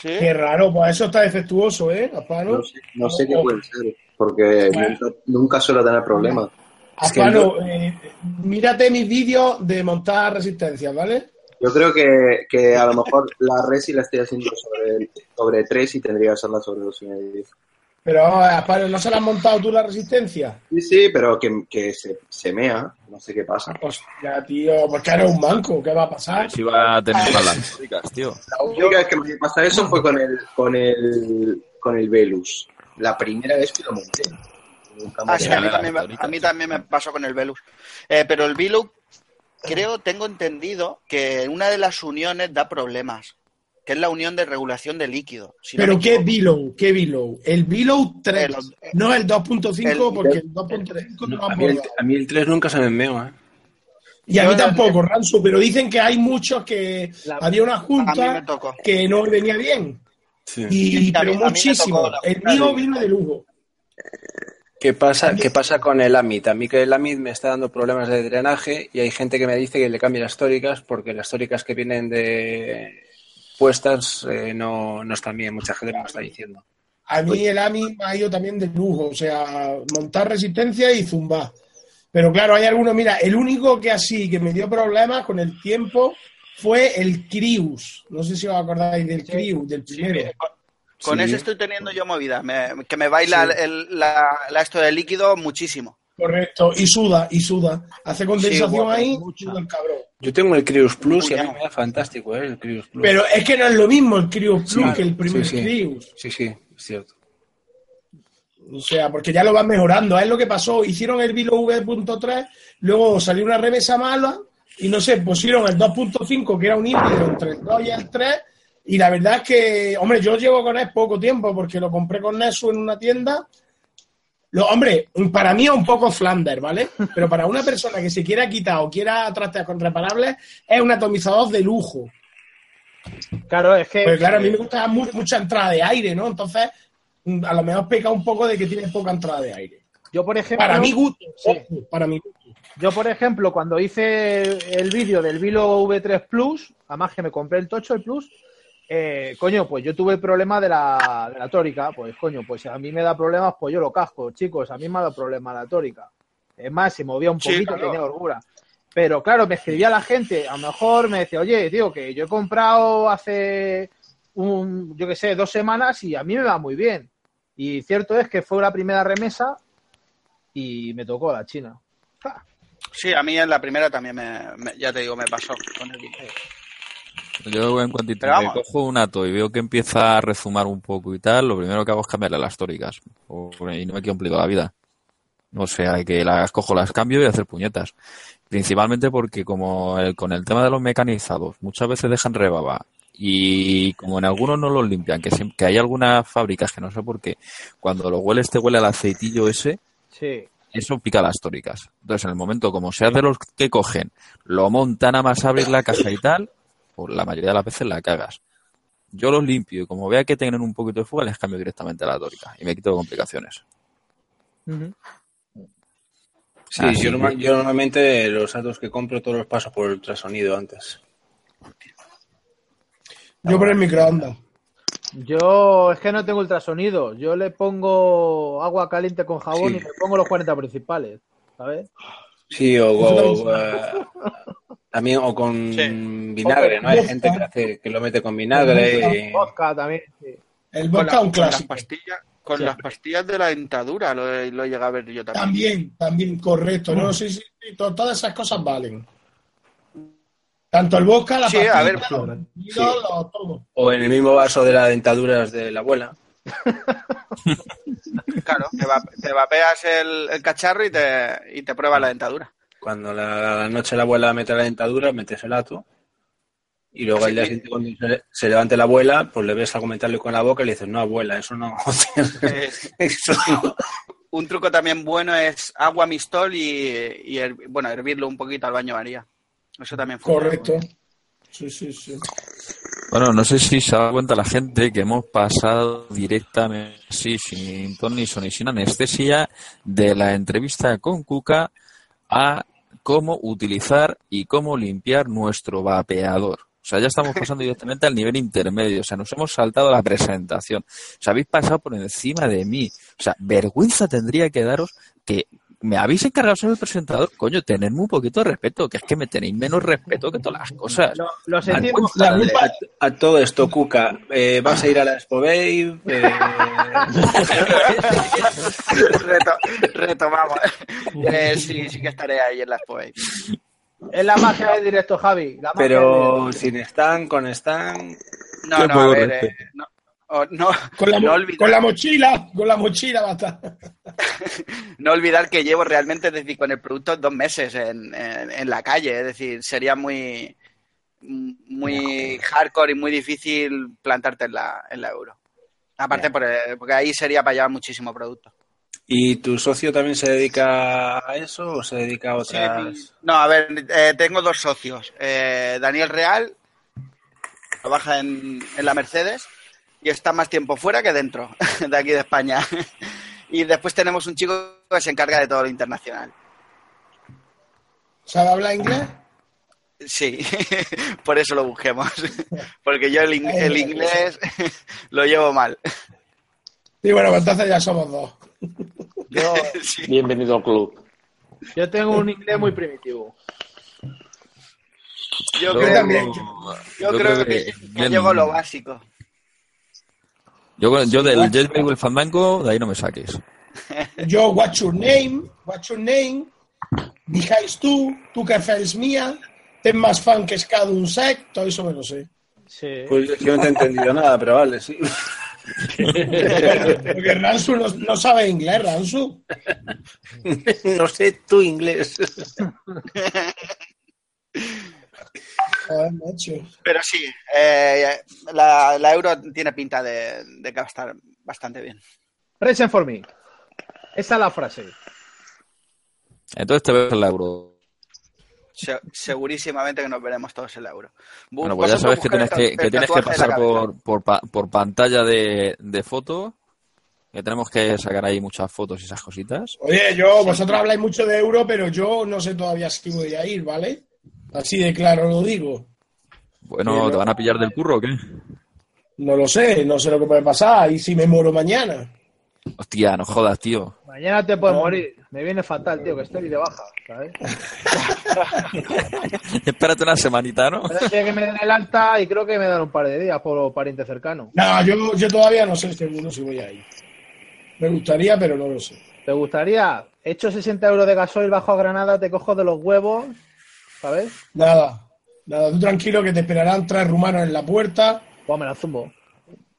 Sí. Qué raro, pues eso está defectuoso, ¿eh, Aspano? No sé, no sé qué puede ser. Porque Bueno. nunca, nunca suelo tener problemas. Es que el Aspano, eh, mírate mis vídeos de montar resistencias, ¿vale? Yo creo que, que a lo mejor la Resi la estoy haciendo sobre, sobre 3 y tendría que hacerla sobre 2,5. Pero vamos, ¿no se la has montado tú la resistencia? Sí, sí, pero que, que se, se mea. No sé qué pasa. Hostia, tío, pues que eres un manco, ¿qué va a pasar? Si va a tener históricas, tío. La única vez que me pasa eso fue con el, con el, con el Velus. La primera vez que lo monté. Nunca me Ah, sí, a mí, también, a mí también me pasó con el Velus. Eh, pero el Below, creo, tengo entendido que una de las uniones da problemas, que es la unión de regulación de líquido. si no Pero me ¿qué. Below? ¿Qué Below? El Below 3, El- no el 2.5, el- porque el 2.5 no a, a mí el 3 nunca se me enmeó, ¿eh? Y a mí no- tampoco, Ranzo, pero dicen que hay muchos que La- había una junta que no venía bien. Sí. Y, pero mí muchísimo. El mío vino de lujo. ¿Qué pasa, ¿Qué pasa con el AMIT? A mí que el AMIT me está dando problemas de drenaje y hay gente que me dice que le cambie las tóricas porque las tóricas que vienen de puestas eh, no, no están bien. Mucha gente me lo está diciendo. A mí el AMI me ha ido también de lujo, o sea, montar resistencia y zumbar. Pero claro, hay algunos, mira, el único que así, que me dio problemas con el tiempo, fue el Crius. No sé si os acordáis del Crius, del primero. Con Sí. ese estoy teniendo yo movida, me- que me baila Sí. el- la, la esto de líquido muchísimo. Correcto, y suda, y suda. Hace condensación ahí, mucha. suda el cabrón. Yo tengo el Crius Plus y a mí me da fantástico, ¿eh? El Crius Plus. Pero es que no es lo mismo el Crius Plus Claro, que el primer sí, sí. Crius. Sí, sí, es cierto. O sea, porque ya lo van mejorando. Es lo que pasó. Hicieron el Vilo V.3, luego salió una remesa mala y no sé, pusieron el 2.5, que era un híbrido entre el 2 y el 3. Y la verdad es que, hombre, yo llevo con él poco tiempo porque lo compré con Nesu en una tienda. Lo, hombre, para mí es un poco Flander, ¿vale? Pero para una persona que se quiera quitar o quiera tratar con reparables, es un atomizador de lujo. Claro, es que. Pues claro, a mí me gusta mu- mucha entrada de aire, ¿no? Entonces, mm, a lo mejor peca un poco de que tiene poca entrada de aire. Yo, por ejemplo. Para mi gusto, Sí. para mi gusto. Yo, por ejemplo, cuando hice el vídeo del Vilo V3 Plus, además que me compré el Tocho, el Plus, eh, coño, pues yo tuve el problema de la, de la tórica. Pues, coño, pues a mí me da problemas, pues yo lo casco, chicos. A mí me ha dado problema la tórica. Es más, se movía un Sí, poquito, claro. tenía holgura. Pero claro, me escribía la gente, a lo mejor me decía, oye, tío, que yo he comprado hace un, yo qué sé, dos semanas y a mí me va muy bien. Y cierto es que fue la primera remesa y me tocó la China. Sí, a mí en la primera también me, me- ya te digo, me pasó con el Yo en cuanto vamos. cojo un ato y veo que empieza a rezumar un poco y tal, lo primero que hago es cambiarle las tóricas. O- y no me complico la vida. O sea, que las cojo, las cambio y hacer puñetas. Principalmente porque como el- con el tema de los mecanizados, muchas veces dejan rebaba. Y como en algunos no los limpian, que, siem- que hay algunas fábricas que no sé por qué, cuando lo hueles te huele al aceitillo ese, Sí. eso pica las tóricas. Entonces, en el momento, como seas de los que cogen, lo montan a más abrir la caja y tal, pues la mayoría de las veces la cagas. Yo los limpio y como vea que tienen un poquito de fuga, les cambio directamente a la tórica y me quito complicaciones. Ujú. Sí, Ah, yo, yo normalmente los datos que compro todos los paso por ultrasonido antes. Yo por el microondas. Yo es que no tengo ultrasonido. Yo le pongo agua caliente con jabón Sí. y me pongo los 40 principales. ¿Sabes? Sí, o, o, eh, también o con Sí. vinagre, ¿no? Hay gente que, hace, que lo mete con vinagre. y- Vodka también. sí. El vodka la- un con las clásico. pastillas, con Sí. las pastillas de la dentadura lo, he- lo he llegado a ver yo también. También, también, correcto. No, sí, sí, sí, to- todas esas cosas valen. Tanto el vodka, la Sí, pastilla, a ver, los sí. batidos, los- todo. O en el mismo vaso de las dentaduras de la abuela. Claro, te, va- te vapeas el, el cacharro y te, y te pruebas la dentadura. Cuando la, la noche la abuela mete la dentadura, metes el ato. Y luego al día siguiente, cuando se, se levante la abuela, pues le ves a comentarle con la boca y le dices, no, abuela, eso no. Eh, eso no. un truco también bueno es agua mistol y, y her- bueno, hervirlo un poquito al baño María. Eso también funciona. Correcto. Sí, sí, sí. Bueno, no sé si se ha dado cuenta la gente que hemos pasado directamente, sí, sin ton ni son y sin anestesia, de la entrevista con Cuca a cómo utilizar y cómo limpiar nuestro vapeador. O sea, ya estamos pasando directamente al nivel intermedio. O sea, nos hemos saltado la presentación. O sea, habéis pasado por encima de mí. O sea, vergüenza tendría que daros que me habéis encargado de ser el presentador. Coño, tenerme un poquito de respeto, que es que me tenéis menos respeto que todas las cosas. Lo, lo sentimos. La culpa- a todo esto, Cuca, eh, ¿vas a ir a la Expo Babe? Eh, Reto- retomamos. Eh, sí, sí que estaré ahí en las POE. Es la magia del directo, Javi. La magia pero sin stand, con stand. No, no, a ver, eh, no, o- no, Con la, no olvidar, con la mochila, con la mochila va a estar. no olvidar que llevo realmente, es decir, con el producto dos meses en, en- en la calle. Es decir, sería muy, muy hardcore y muy difícil plantarte en la, en la euro. Aparte, por el- porque ahí sería para llevar muchísimo producto. ¿Y tu socio también se dedica a eso o se dedica a otras? No, a ver, eh, tengo dos socios. Eh, Daniel Real trabaja en, en la Mercedes y está más tiempo fuera que dentro de aquí de España. Y después tenemos un chico que se encarga de todo lo internacional. ¿Sabe hablar inglés? Sí, por eso lo busquemos. Porque yo el, in- el inglés lo llevo mal. Y bueno, pues entonces ya somos dos. Yo, Sí. Bienvenido al club. yo tengo un inglés muy primitivo. Yo Yo creo, también. yo creo que, que llevo lo básico. Yo, yo del Jetpack y el Fandango, de ahí no me saques. Yo, what's your name? What's your name? Dijáis tú, tú que fes mía, ten más fan que es cada un sec, todo eso me lo sé. Sí. Pues yo no te he entendido nada, pero vale, sí. Porque Ransu no, no sabe inglés, Ransu. no sé tu inglés. Macho. Pero sí, eh, la, la euro tiene pinta de, de que va a estar bastante bien. Present for me. Esa es la frase. Entonces te ves en la euro. Se- segurísimamente que nos veremos todos en la euro. Bu- Bueno, pues ya sabes que tienes el que, el tienes pasar por pantalla de, de foto. Que tenemos que sacar ahí muchas fotos y esas cositas. Oye, yo, vosotros habláis mucho de euro, pero yo no sé todavía si voy a ir, ¿vale? Así de claro lo digo. Bueno, ¿te van a pillar del curro o qué? No lo sé, no sé lo que puede pasar. ¿Y si me muero mañana? Hostia, no jodas, tío. Mañana te puedes morir. Me viene fatal, tío, que estoy de baja, ¿sabes? Espérate una semanita, ¿no? Que me den el alta y creo que me dan un par de días por los parientes cercanos. No, yo, yo todavía no sé seguro si voy a ir. Me gustaría, pero no lo sé. ¿Te gustaría? Hecho 60 euros de gasoil bajo a Granada, te cojo de los huevos, ¿sabes? Nada, nada, tú tranquilo que te esperarán tres rumanos en la puerta. Pues me la zumbo.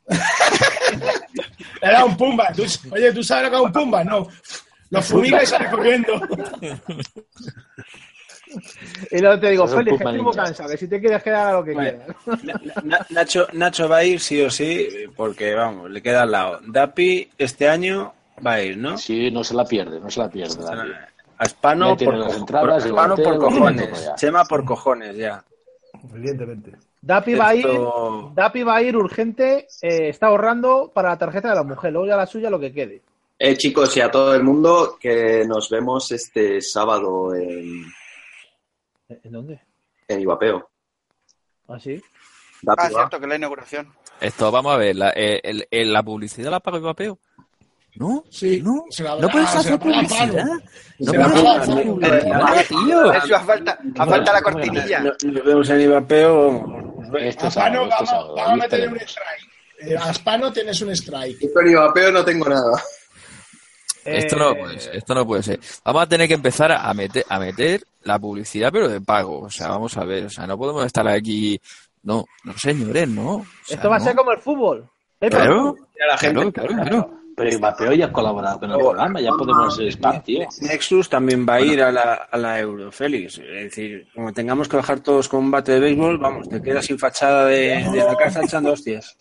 Le da un pumba. Tú- oye, ¿tú sabes lo que es un pumba? No. Los fumiga y sale corriendo. Y luego te digo, Félix, que estoy muy cansado, que si te quieres quedar a lo que Bueno. quieras. Na- Na- Nacho, Nacho va a ir sí o sí, porque vamos, le queda al lado. Dapi este año va a ir, ¿no? Sí, no se la pierde, no se la pierde. A Hispano por, las co- entradas, por- Hispano por cojones. Chema por cojones, ya. Evidentemente. Dapi va a ir, Dapi va a ir urgente, eh, está ahorrando para la tarjeta de la mujer, luego ya la suya lo que quede. Eh, chicos, y a todo el mundo que nos vemos este sábado en, ¿En dónde? en Ibapeo. ¿Ah, sí? Dapi Ah, va. cierto, que la inauguración. Esto, vamos a ver, la, eh, el- el- la publicidad la paga el vapeo. ¿No? Sí, No, se la- no puedes ah, se hacer publicidad. No puedes hacer publicidad, tío. Eso a falta, a falta la cortinilla. No- Nos vemos en Ibapeo. A Pano sábado, este vamos, a meterle un strike. Eh, a Spano tienes un strike. Yo con Ibapeo no tengo nada. Esto no Eh, puede ser, esto no puede ser. Vamos a tener que empezar a meter, a meter la publicidad, pero de pago. O sea, vamos a ver, o sea, no podemos estar aquí. No, no señores, no. O sea, Esto va a no. ser como el fútbol. Claro, claro, claro, claro. Pero Mapeo ya ha colaborado con el programa, ya podemos ser spam, tío. Nexus también va a ir a la, a la Euro, Félix. Es decir, como tengamos que bajar todos con un bate de béisbol, vamos, te quedas sin fachada de, de la casa echando hostias.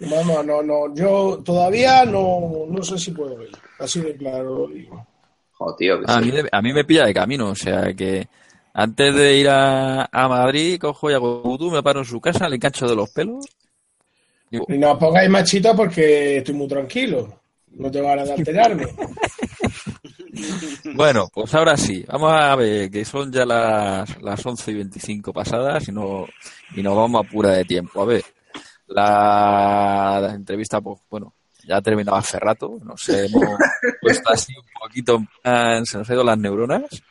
Vamos, no, no, yo todavía no, no sé si puedo ir. Así de claro lo digo. Joder, tío, que A sí. mí, de- a mí me pilla de camino, o sea que antes de ir a, a Madrid, cojo y hago vudú, me paro en su casa, le engancho de los pelos. Digo, Y no os pongáis machito porque estoy muy tranquilo. No tengo ganas de alterarme. Bueno, pues ahora sí, vamos a ver que son ya las, las 11 y 25 pasadas y, no, y nos vamos a pura de tiempo. A ver, la, la entrevista, pues bueno, ya ha terminado hace rato, nos hemos puesto así un poquito, en plan, se nos han ido las neuronas.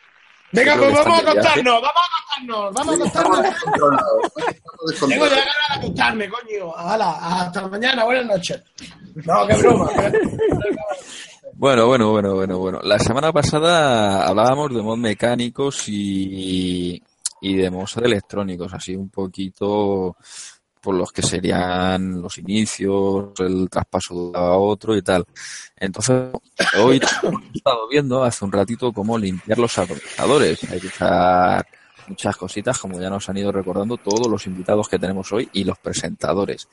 Venga, pues que vamos a acostarnos, vamos a acostarnos, vamos a acostarnos. Tengo ya ganas de acostarme, coño. Hala, hasta mañana, buenas noches. No, qué broma. Bueno, bueno, bueno, bueno, bueno. La semana pasada hablábamos de mod mecánicos y, y de mods electrónicos, así un poquito por los que serían los inicios, el traspaso de un lado a otro y tal. Entonces, hoy he estado viendo hace un ratito cómo limpiar los atomizadores. Hay que usar muchas cositas, como ya nos han ido recordando todos los invitados que tenemos hoy y los presentadores.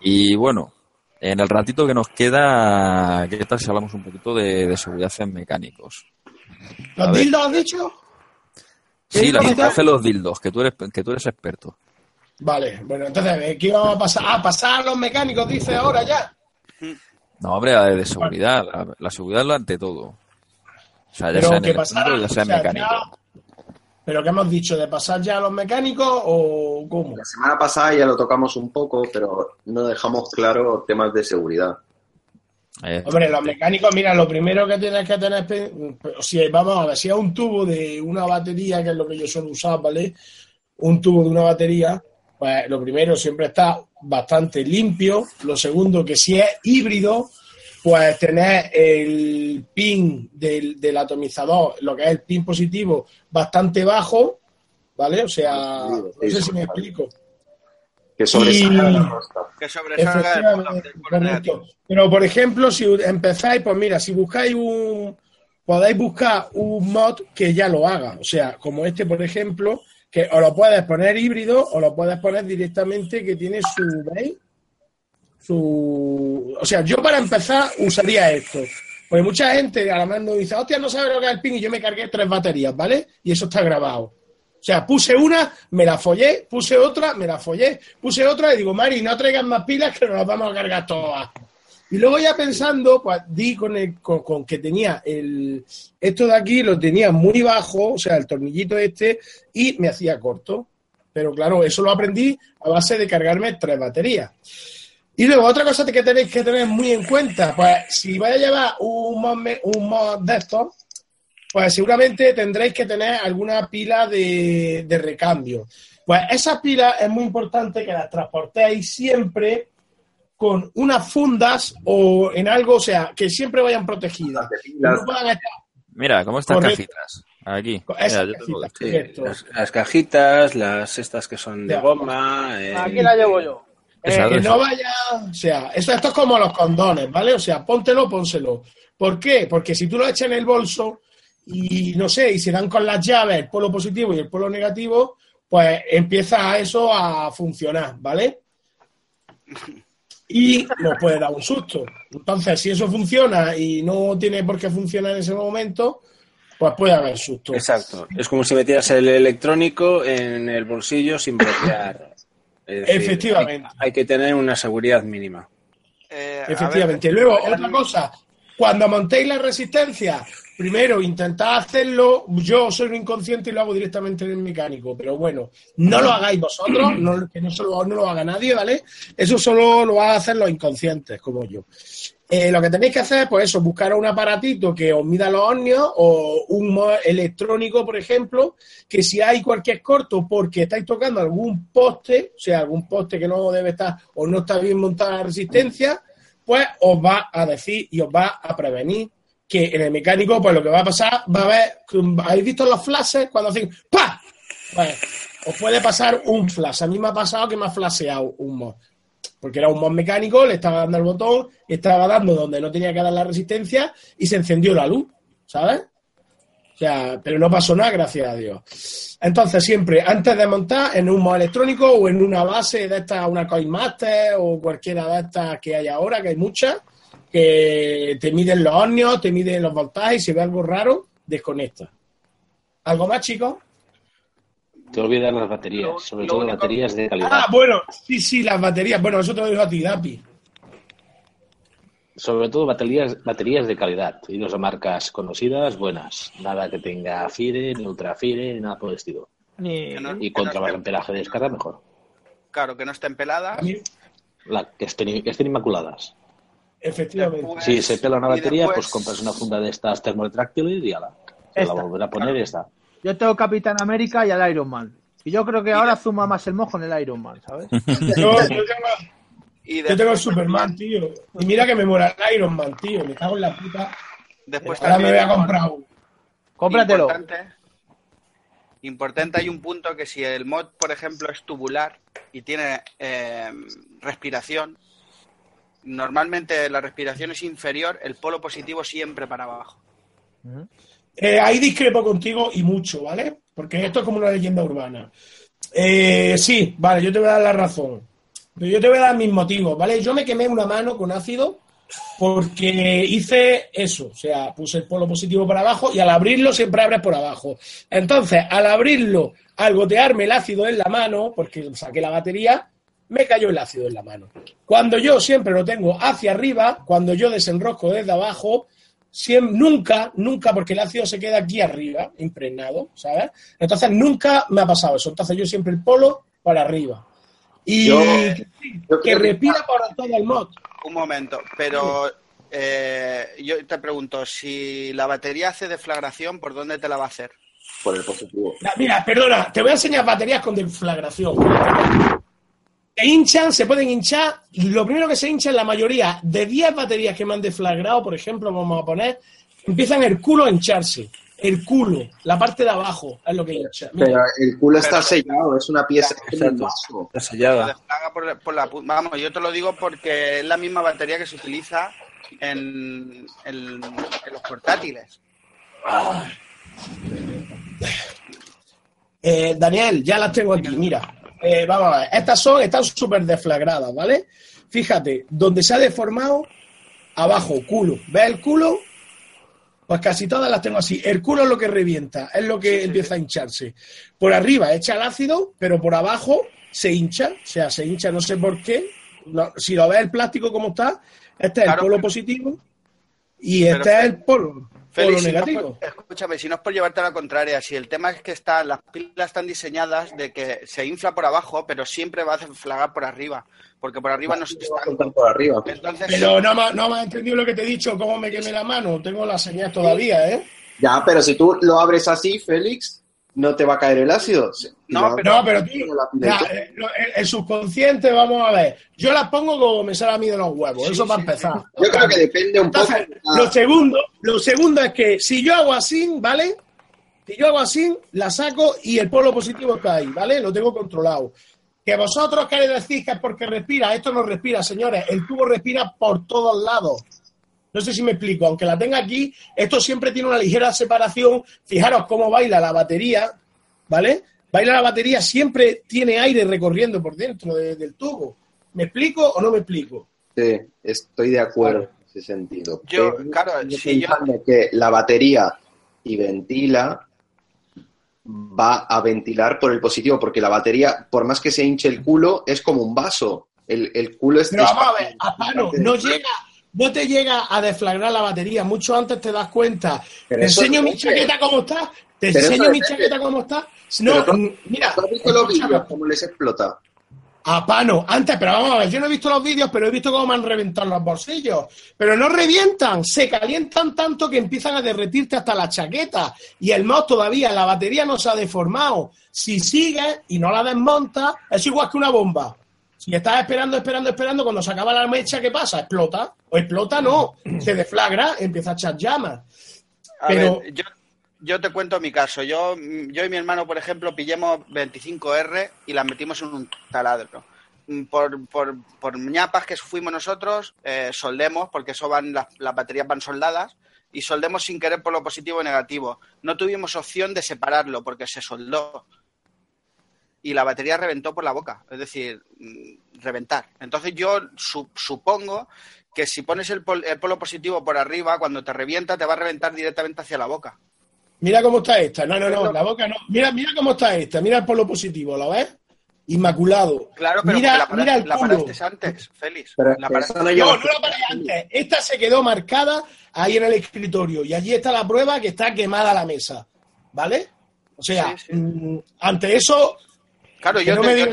Y bueno, en el ratito que nos queda, ¿qué tal si hablamos un poquito de, de seguridad en mecánicos? A ¿Los ver. dildos has dicho? Sí, la ¿Qué seguridad en los dildos, que tú eres, que tú eres experto. Vale, bueno, entonces, ¿eh, ¿qué vamos a pasar? Ah, pasar a los mecánicos, dice ahora ya. No, hombre, la de seguridad, la, la seguridad es lo ante todo. O sea, ya Pero sea que electrónico, pasara, ya sea en o sea, mecánico. ya- ¿Pero qué hemos dicho? ¿De pasar ya a los mecánicos o cómo? La semana pasada ya lo tocamos un poco, pero no dejamos claro temas de seguridad. Hombre, los mecánicos, mira, lo primero que tienes que tener, si vamos a ver, si es un tubo de una batería, que es lo que yo suelo usar, ¿vale? Un tubo de una batería, pues lo primero siempre está bastante limpio. Lo segundo, que si es híbrido, pues tener el pin del, del atomizador, lo que es el pin positivo, bastante bajo, ¿vale? O sea, no sé si me explico. Que sobresalga la. Que sobresalga el. Pero, por ejemplo, si empezáis, pues mira, si buscáis un... Podéis buscar un mod que ya lo haga. O sea, como este, por ejemplo, que o lo puedes poner híbrido o lo puedes poner directamente que tiene su... ¿Veis? Su... O sea, yo para empezar usaría esto. Porque mucha gente a la mano dice, hostia, no sabe lo que es el pin y yo me cargué tres baterías, ¿vale? Y eso está grabado. O sea, puse una, me la follé, puse otra, me la follé, puse otra y digo, Mari, no traigas más pilas que nos las vamos a cargar todas. Y luego ya pensando, pues di con, el, con, que tenía el, esto de aquí, lo tenía muy bajo, o sea, el tornillito este, y me hacía corto. Pero claro, eso lo aprendí a base de cargarme tres baterías. Y luego otra cosa que tenéis que tener muy en cuenta, pues si vais a llevar un mod, un mod de estos, pues seguramente tendréis que tener alguna pila de, de recambio. Pues esas pilas es muy importante que las transportéis siempre con unas fundas o en algo, o sea, que siempre vayan protegidas. Que no puedan estar Mira, ¿cómo están Correcto. cajitas? Aquí. Mira, yo tengo. Sí, las, las cajitas, las estas que son de Ya. goma. eh, Aquí la llevo yo. Eh, Esa, que no vaya, o sea, esto, esto es como los condones, ¿vale? O sea, póntelo, pónselo. ¿Por qué? Porque si tú lo echas en el bolso y no sé, y se dan con las llaves el polo positivo y el polo negativo, pues empieza eso a funcionar, ¿vale? Y nos puede dar un susto. Entonces, si eso funciona y no tiene por qué funcionar en ese momento, pues puede haber susto. Exacto. Es como si metieras el electrónico en el bolsillo sin bloquear. Decir, Efectivamente. Hay, hay que tener una seguridad mínima. Eh, Efectivamente. ver, Luego, otra cosa, cuando montéis la resistencia, primero intentad hacerlo, yo soy un inconsciente y lo hago directamente en el mecánico, pero bueno, no lo hagáis vosotros, no, que no, solo, lo haga nadie, ¿vale? Eso solo lo van a hacer los inconscientes, como yo. Eh, lo que tenéis que hacer, pues eso, buscar un aparatito que os mida los ohmios o un electrónico, por ejemplo, que si hay cualquier corto porque estáis tocando algún poste, o sea, algún poste que no debe estar o no está bien montada la resistencia, pues os va a decir y os va a prevenir que en el mecánico, pues lo que va a pasar, va a haber, ¿habéis visto los flashes cuando hacen ¡pa! Pues os puede pasar un flash. A mí me ha pasado que me ha flasheado un mod. porque era un mod mecánico, le estaba dando el botón, estaba dando donde no tenía que dar la resistencia y se encendió la luz, ¿sabes? O sea, pero no pasó nada, gracias a Dios. Entonces, siempre, antes de montar en un mod electrónico o en una base de estas, una CoinMaster o cualquiera de estas que hay ahora, que hay muchas, que te miden los ohmios, te miden los voltajes si ve algo raro, desconecta. ¿Algo más, chicos? Te olvidas las baterías, sobre lo todo único- baterías de calidad. Ah, bueno, sí, sí, las baterías. Bueno, eso te lo digo a ti, Dapi. Sobre todo baterías, baterías de calidad y no son marcas conocidas, buenas. Nada que tenga Fire, ni Ultra Fire, ni nada por el estilo. Ni... Que no- Y contra no más amperaje de descarga, mejor. Claro, que no estén peladas. La, que, estén, que estén inmaculadas. Efectivamente. Después- Si se pela una y batería, después- pues compras una funda de estas termotráctiles y ala. Se la Esta, volverá a poner y ya está. Yo tengo Capitán América y al Iron Man. Y yo creo que ahora zuma más el mojo en el Iron Man, ¿sabes? Yo, yo tengo, Y yo tengo el Superman, tío. Y mira que me mola el Iron Man, tío. Me cago en la puta. Después Ahora me voy a comprar uno. Cómpratelo. Importante, importante, hay un punto que si el mod, por ejemplo, es tubular y tiene eh, respiración, normalmente la respiración es inferior, el polo positivo siempre para abajo. Eh, ahí discrepo contigo y mucho, ¿vale? Porque esto es como una leyenda urbana. Eh, sí, vale, yo te voy a dar la razón. Pero yo te voy a dar mis motivos, ¿vale? Yo me quemé una mano con ácido porque hice eso, o sea, puse el polo positivo para abajo y al abrirlo siempre abres por abajo. Entonces, al abrirlo, al gotearme el ácido en la mano, porque saqué la batería, me cayó el ácido en la mano. Cuando yo siempre lo tengo hacia arriba, cuando yo desenrosco desde abajo, siem- nunca, nunca, porque el ácido se queda aquí arriba, impregnado, ¿sabes? Entonces nunca me ha pasado eso. Entonces yo siempre el polo para arriba. Y Yo- que, yo que creo que- respira por todo el mod. Un momento, pero eh, yo te pregunto, si la batería hace deflagración, ¿por dónde te la va a hacer? Por el positivo. Mira, perdona, te voy a enseñar baterías con deflagración. Se hinchan, se pueden hinchar, lo primero que se hincha en la mayoría de 10 baterías que me han deflagrado, por ejemplo, vamos a poner, empiezan el culo a hincharse. El culo, la parte de abajo, es lo que hincha. Mira. Pero el culo está Pero- sellado, es una pieza Exacto. Está sellada. por, por la Vamos, yo te lo digo porque es la misma batería que se utiliza en, en- en los portátiles. Eh, Daniel, ya las tengo aquí, mira. Eh, vamos a ver, estas son, están súper deflagradas, ¿vale? Fíjate, donde se ha deformado, abajo, culo. ¿Ves el culo? Pues casi todas las tengo así. El culo es lo que revienta, es lo que empieza a hincharse. Por arriba echa el ácido, pero por abajo se hincha, o sea, se hincha, no sé por qué. No, si lo ves el plástico como está, este es el polo pero- positivo y pero este es el polo Félix, si no es negativo. por- escúchame, si no es por llevarte a la contraria, si el tema es que está, las pilas están diseñadas de que se infla por abajo, pero siempre va a deflagrar por arriba, porque por arriba no se Va a está. contar por arriba. Entonces, Pero no, me- no me has entendido lo que te he dicho, cómo me quemé la mano. Tengo la señal todavía, ¿eh? Ya, pero si tú lo abres así, Félix, no te va a caer el ácido. No, pero- No, pero tío, ya, todo. eh, el, el subconsciente, vamos a ver. Yo las pongo como me sale a mí de los huevos, eso para empezar. Yo creo que depende un poco. Entonces, de la- lo segundo, lo segundo es que si yo hago así, ¿vale? Si yo hago así, la saco y el polo positivo está ahí, ¿vale? Lo tengo controlado. Que vosotros queréis decir que es porque respira, esto no respira, señores. El tubo respira por todos lados. No sé si me explico, aunque la tenga aquí, esto siempre tiene una ligera separación. Fijaros cómo baila la batería, ¿vale? Baila la batería, siempre tiene aire recorriendo por dentro de- del tubo. ¿Me explico o no me explico? Sí, estoy de acuerdo en ese sentido. Yo, Pero claro, si yo- que la batería y ventila va a ventilar por el positivo, porque la batería, por más que se hinche el culo, es como un vaso. El, el culo es... Pero vamos a ver, Apano, no llega, no te llega a deflagrar la batería, mucho antes te das cuenta. Pero te enseño mi chaqueta como está, te Pero enseño mi chaqueta como está. No, Pero mira, ¿Tú has visto los escúchame, vídeos cómo les explota? Apano, antes, pero vamos a ver, yo no he visto los vídeos, pero he visto cómo me han reventado los bolsillos. Pero no revientan, se calientan tanto que empiezan a derretirte hasta la chaqueta. Y el mod todavía, la batería no se ha deformado. Si sigues y no la desmontas, es igual que una bomba. Si estás esperando, esperando, esperando, cuando se acaba la mecha, ¿qué pasa? Explota. O explota, no. Se deflagra, empieza a echar llamas. A Pero- ver, yo, yo te cuento mi caso. Yo, yo y mi hermano, por ejemplo, pillemos 25R y las metimos en un taladro. mm, por, por, por ñapas que fuimos nosotros, eh, soldemos, porque eso van, las, las baterías van soldadas, y soldemos sin querer por lo positivo y negativo. No tuvimos opción de separarlo porque se soldó. Y la batería reventó por la boca, es decir, mm, reventar. Entonces yo su- supongo que si pones el, pol- el polo positivo por arriba, cuando te revienta, te va a reventar directamente hacia la boca. Mira cómo está esta. No, no, no, la boca no. Mira, mira cómo está esta. Mira el polo positivo, ¿lo ves? Inmaculado. Claro, pero mira, la, mira para- el la paraste antes, Félix. La no No, la paré antes. Esta se quedó marcada ahí en el escritorio y allí está la prueba que está quemada la mesa. ¿Vale? O sea, Sí, sí. mm, ante eso, Claro, yo, no te, yo,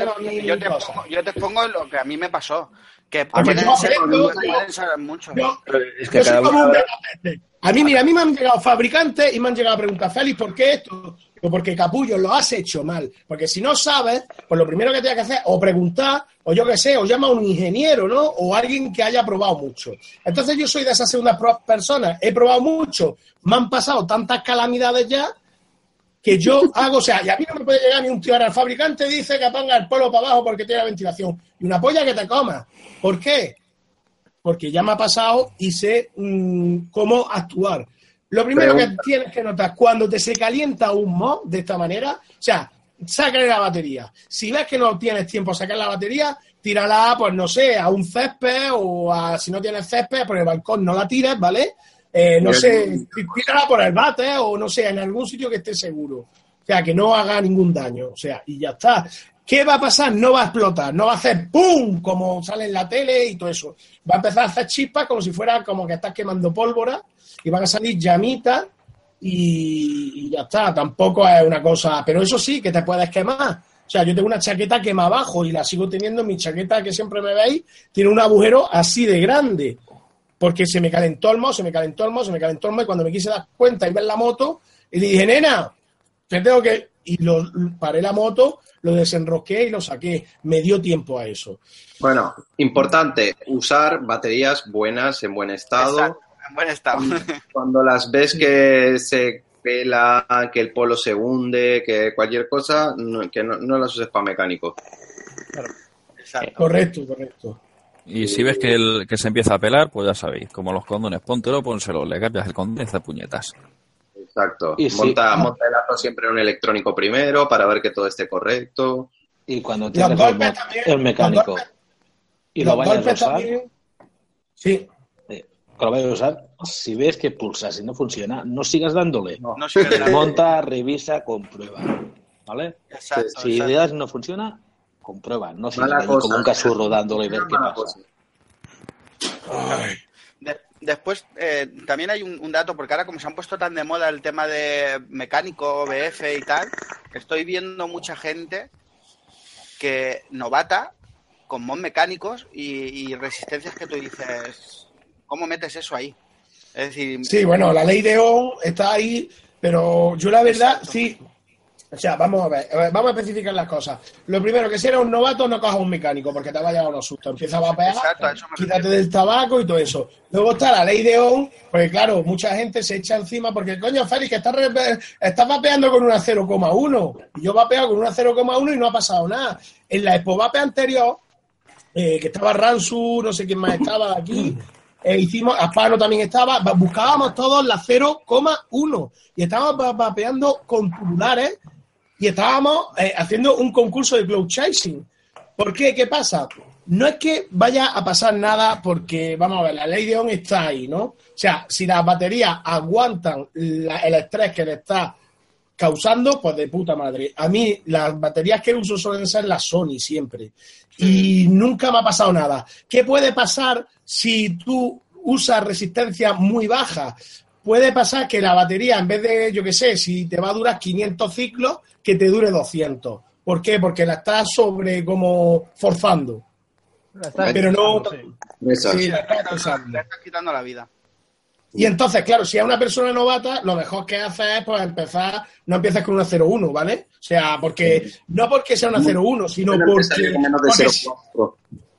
te, yo pongo, yo te pongo lo que a mí me pasó. Que pueden yo ser- aprendo, pueden ser mucho. yo, Es que yo soy cada como uno un habrá- megapete. A mí, mira, a mí me han llegado fabricantes y me han llegado a preguntar, Félix, ¿por qué esto? Porque capullo, lo has hecho mal. Porque si no sabes, pues lo primero que tienes que hacer es o preguntar, o yo qué sé, o llama a un ingeniero, ¿no? O alguien que haya probado mucho. Entonces yo soy de esas segundas personas. He probado mucho, me han pasado tantas calamidades ya que yo hago, o sea, y a mí no me puede llegar ni un tío ahora, el fabricante dice que ponga el polo para abajo porque tiene la ventilación. Y una polla que te coma. ¿Por qué? Porque ya me ha pasado y sé mm, cómo actuar. Lo primero Pregunta. que tienes que notar, cuando te se calienta un mod de esta manera, o sea, sácale la batería. Si ves que no tienes tiempo a sacar la batería, tírala, pues no sé, a un césped o a, si no tienes césped, por el balcón no la tires, ¿vale? Eh, no Yo- sé, tírala por el bate o no sé, en algún sitio que esté seguro. O sea, que no haga ningún daño. O sea, y ya está. ¿Qué va a pasar? No va a explotar, no va a hacer ¡pum! como sale en la tele y todo eso. Va a empezar a hacer chispas como si fuera como que estás quemando pólvora y van a salir llamitas y, y ya está. Tampoco es una cosa, pero eso sí, que te puedes quemar. O sea, yo tengo una chaqueta quema abajo y la sigo teniendo. Mi chaqueta que siempre me veis tiene un agujero así de grande porque se me calentó el mo, se me calentó el mo, se me calentó el mo y cuando me quise dar cuenta y ver la moto y le dije, nena, te tengo que... Y lo, paré la moto, lo desenrosqué y lo saqué. Me dio tiempo a eso. Bueno, importante, usar baterías buenas, en buen estado. Exacto, en buen estado. Cuando las ves que se pela, que el polo se hunde, que cualquier cosa, no- que no, no las uses para mecánico. Exacto. Correcto, correcto. Y si ves que, el, que se empieza a pelar, pues ya sabéis, como los condones, póntelo, pónselo, le cambias el condón y hace puñetas. Exacto. Y sí. monta, monta el ato siempre en un electrónico primero para ver que todo esté correcto. Y cuando Los tengas el, también, mecánico los golpes- y Los lo vayas a usar, también- Sí, eh, que lo vayas a usar, si ves que pulsas y no funciona, no sigas dándole. No Monta, revisa, comprueba. ¿Vale? Exacto, si exacto. ideas no funciona, comprueba. No ahí como un casuro dándole y ver qué pasa. De- después, eh, también hay un, un dato, porque ahora como se han puesto tan de moda el tema de mecánico, BF y tal, estoy viendo mucha gente que novata con mod mecánicos y, y resistencias que tú dices, ¿cómo metes eso ahí? Es decir, sí, bueno, la ley de ON está ahí, pero yo la verdad, sí. O sea, vamos a ver, vamos a especificar las cosas. Lo primero, que si eres un novato, no cojas un mecánico, porque te va a llevar unos sustos. Empieza a vapear, quítate del tabaco y todo eso. Luego está la ley de ON, porque claro, mucha gente se echa encima, porque coño, Félix, que estás, estás vapeando con una 0,1. Y Yo vapeado con una 0,1 y no ha pasado nada. En la Expo Vape anterior, eh, que estaba Ransu, no sé quién más estaba aquí, eh, hicimos, Aspano también estaba, buscábamos todos la 0,1 y estábamos va- vapeando con tubulares y estábamos eh, haciendo un concurso de cloud chasing. ¿Por qué? ¿Qué pasa? No es que vaya a pasar nada porque, vamos a ver, la ley de ON está ahí, ¿no? O sea, si las baterías aguantan la- el estrés que le está causando, pues de puta madre. A mí las baterías que uso suelen ser las Sony siempre. Y nunca me ha pasado nada. ¿Qué puede pasar si tú usas resistencia muy baja? Puede pasar que la batería, en vez de, yo qué sé, si te va a durar 500 ciclos, que te dure 200. ¿Por qué? Porque la estás sobre como forzando. Pero no- sí. La estás le forzando. estás quitando la vida. Y entonces, claro, si es una persona novata, lo mejor que hace es pues empezar, no empieces con una 0,1, ¿vale? O sea, porque no porque sea una 0,1, sino porque, empezaría con menos de porque 0,4.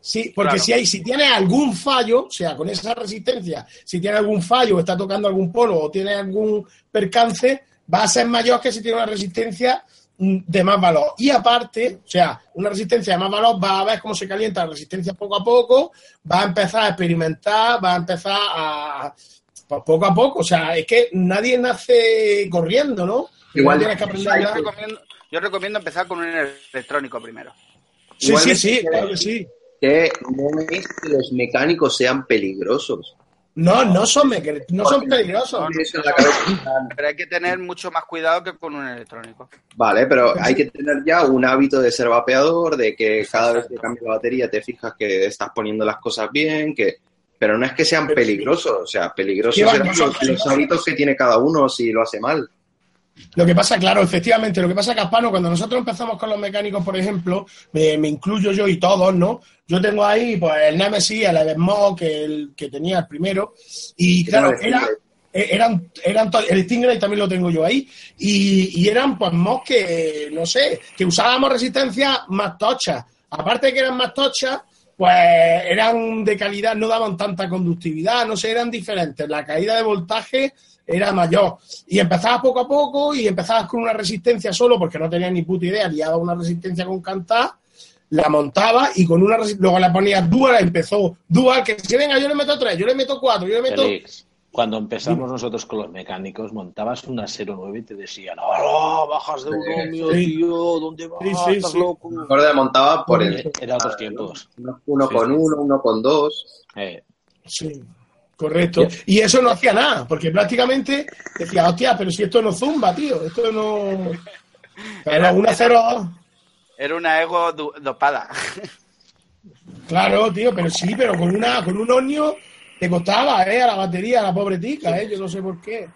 Sí, porque Claro. si hay, si tiene algún fallo, o sea, con esa resistencia, si tiene algún fallo, o está tocando algún polo o tiene algún percance, va a ser mayor que si tiene una resistencia mm, de más valor. Y aparte, o sea, una resistencia de más valor va a ver cómo se calienta la resistencia poco a poco, va a empezar a experimentar, va a empezar a pues poco a poco. O sea, es que nadie nace corriendo, ¿no? Igual tienes que aprender. Yo recomiendo, yo recomiendo empezar con un electrónico primero. Sí, sí, sí, claro que sí. Que no es que los mecánicos sean peligrosos. No, no son, no son peligrosos. pero hay que tener mucho más cuidado que con un electrónico. Vale, pero hay que tener ya un hábito de ser vapeador, de que cada vez que cambia la batería te fijas que estás poniendo las cosas bien, que pero no es que sean peligrosos, o sea, peligrosos son los, hábitos que tiene cada uno si lo hace mal. Lo que pasa, claro, efectivamente, lo que pasa, Caspano, cuando nosotros empezamos con los mecánicos, por ejemplo, me, incluyo yo y todos, ¿no? Yo tengo ahí, pues, el Nemesis, el Eversmoke, que, el, que tenía el primero, y claro, era, e, eran, eran el Stingray también lo tengo yo ahí, y, eran, pues, mos que, no sé, que usábamos resistencia más tochas. Aparte de que eran más tochas, pues eran de calidad, no daban tanta conductividad, no sé, eran diferentes. La caída de voltaje era mayor. Y empezabas poco a poco y empezabas con una resistencia solo porque no tenías ni puta idea, liaba una resistencia con cantar, la montaba y con una luego la ponías dual, empezó dual, que si venga, yo le meto tres, yo le meto cuatro, yo le meto... Cuando empezamos nosotros con los mecánicos, montabas una 09 y te decían, ¡Oh, bajas de uno mío, tío! ¿Dónde vas? ¿Estás loco? Me montaba por el... Era otros tiempos. Uno con uno, uno con dos. Eh. Sí, correcto. Y eso no hacía nada, porque prácticamente decía, hostia, pero si esto no zumba, tío, esto no... Era una 02. Era una ego dopada. Claro, tío, pero sí, pero con una con un onio te costaba, ¿eh? A la batería, a la pobre tica, ¿eh? Yo no sé por qué.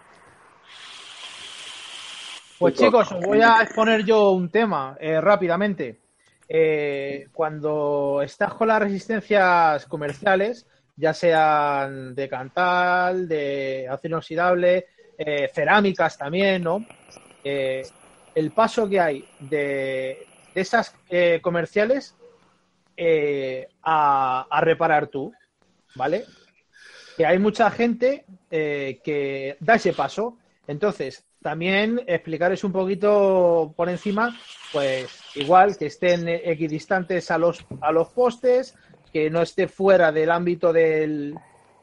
Pues chicos, os voy a exponer yo un tema eh, rápidamente. Eh, cuando estás con las resistencias comerciales, ya sean de cantal, de acero inoxidable, eh, cerámicas también, ¿no? el paso que hay de, esas comerciales a, a reparar tú, ¿vale? que hay mucha gente eh, que da ese paso. Entonces, también explicarles un poquito por encima, pues igual que estén equidistantes a los, a los postes, que no esté fuera del ámbito del,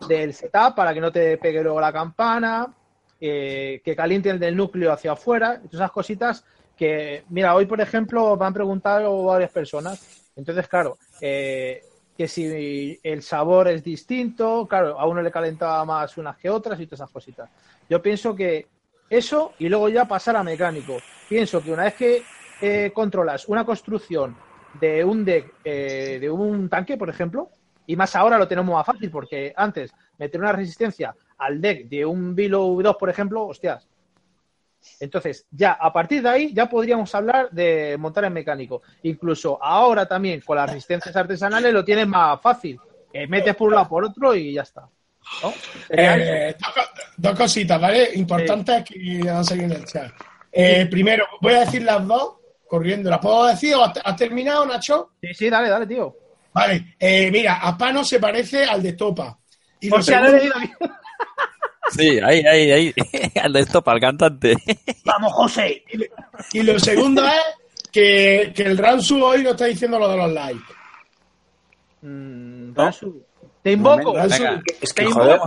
del setup para que no te pegue luego la campana, que calienten del núcleo hacia afuera, todas esas cositas que, mira, hoy por ejemplo me han preguntado varias personas, entonces claro, eh, que si el sabor es distinto, claro, a uno le calentaba más unas que otras y todas esas cositas. Yo pienso que eso y luego ya pasar a mecánico. Pienso que una vez que eh, controlas una construcción de un deck, eh, de un tanque, por ejemplo, y más ahora lo tenemos más fácil porque antes meter una resistencia al deck de un Vilo V2, por ejemplo, hostias, entonces, ya a partir de ahí ya podríamos hablar de montar en mecánico. Incluso ahora también con las resistencias artesanales lo tienes más fácil. metes por un lado por otro y ya está. Eh, dos, cositas, ¿vale? Importantes que van a seguir en el chat. Eh, primero, voy a decir las dos corriendo. ¿Las puedo decir o has terminado, Nacho? Sí, sí, dale, dale, tío. Vale, eh, mira, Apano se parece al de Topa. Y lo segundo... Sí, ahí, ahí, ahí. Al de esto para el cantante. Vamos, José. Y lo segundo es que, que el Ransu hoy no está diciendo lo de los likes. Mm, Ransu. Te invoco. es que, joder,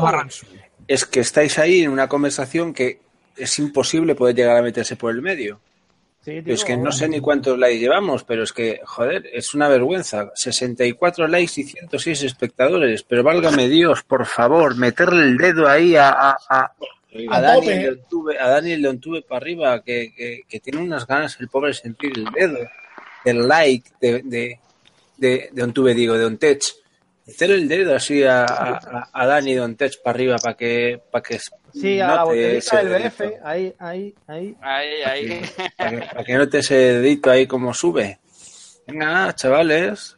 es que estáis ahí en una conversación que es imposible poder llegar a meterse por el medio es que no sé ni cuántos likes llevamos, pero es que, joder, es una vergüenza. 64 likes y 106 espectadores, pero válgame Dios, por favor, meterle el dedo ahí a, a, a, a Daniel a Daniel para arriba, que, que, tiene unas ganas el pobre sentir el dedo, el like de, de, de, de digo, de Ontech meter el dedo así a, a, a Dani Tech para arriba para que, para que Sí, a la botellita del BF, ahí, ahí, ahí. Ahí, ahí. Para que, note ese dedito ahí como sube. Venga, chavales,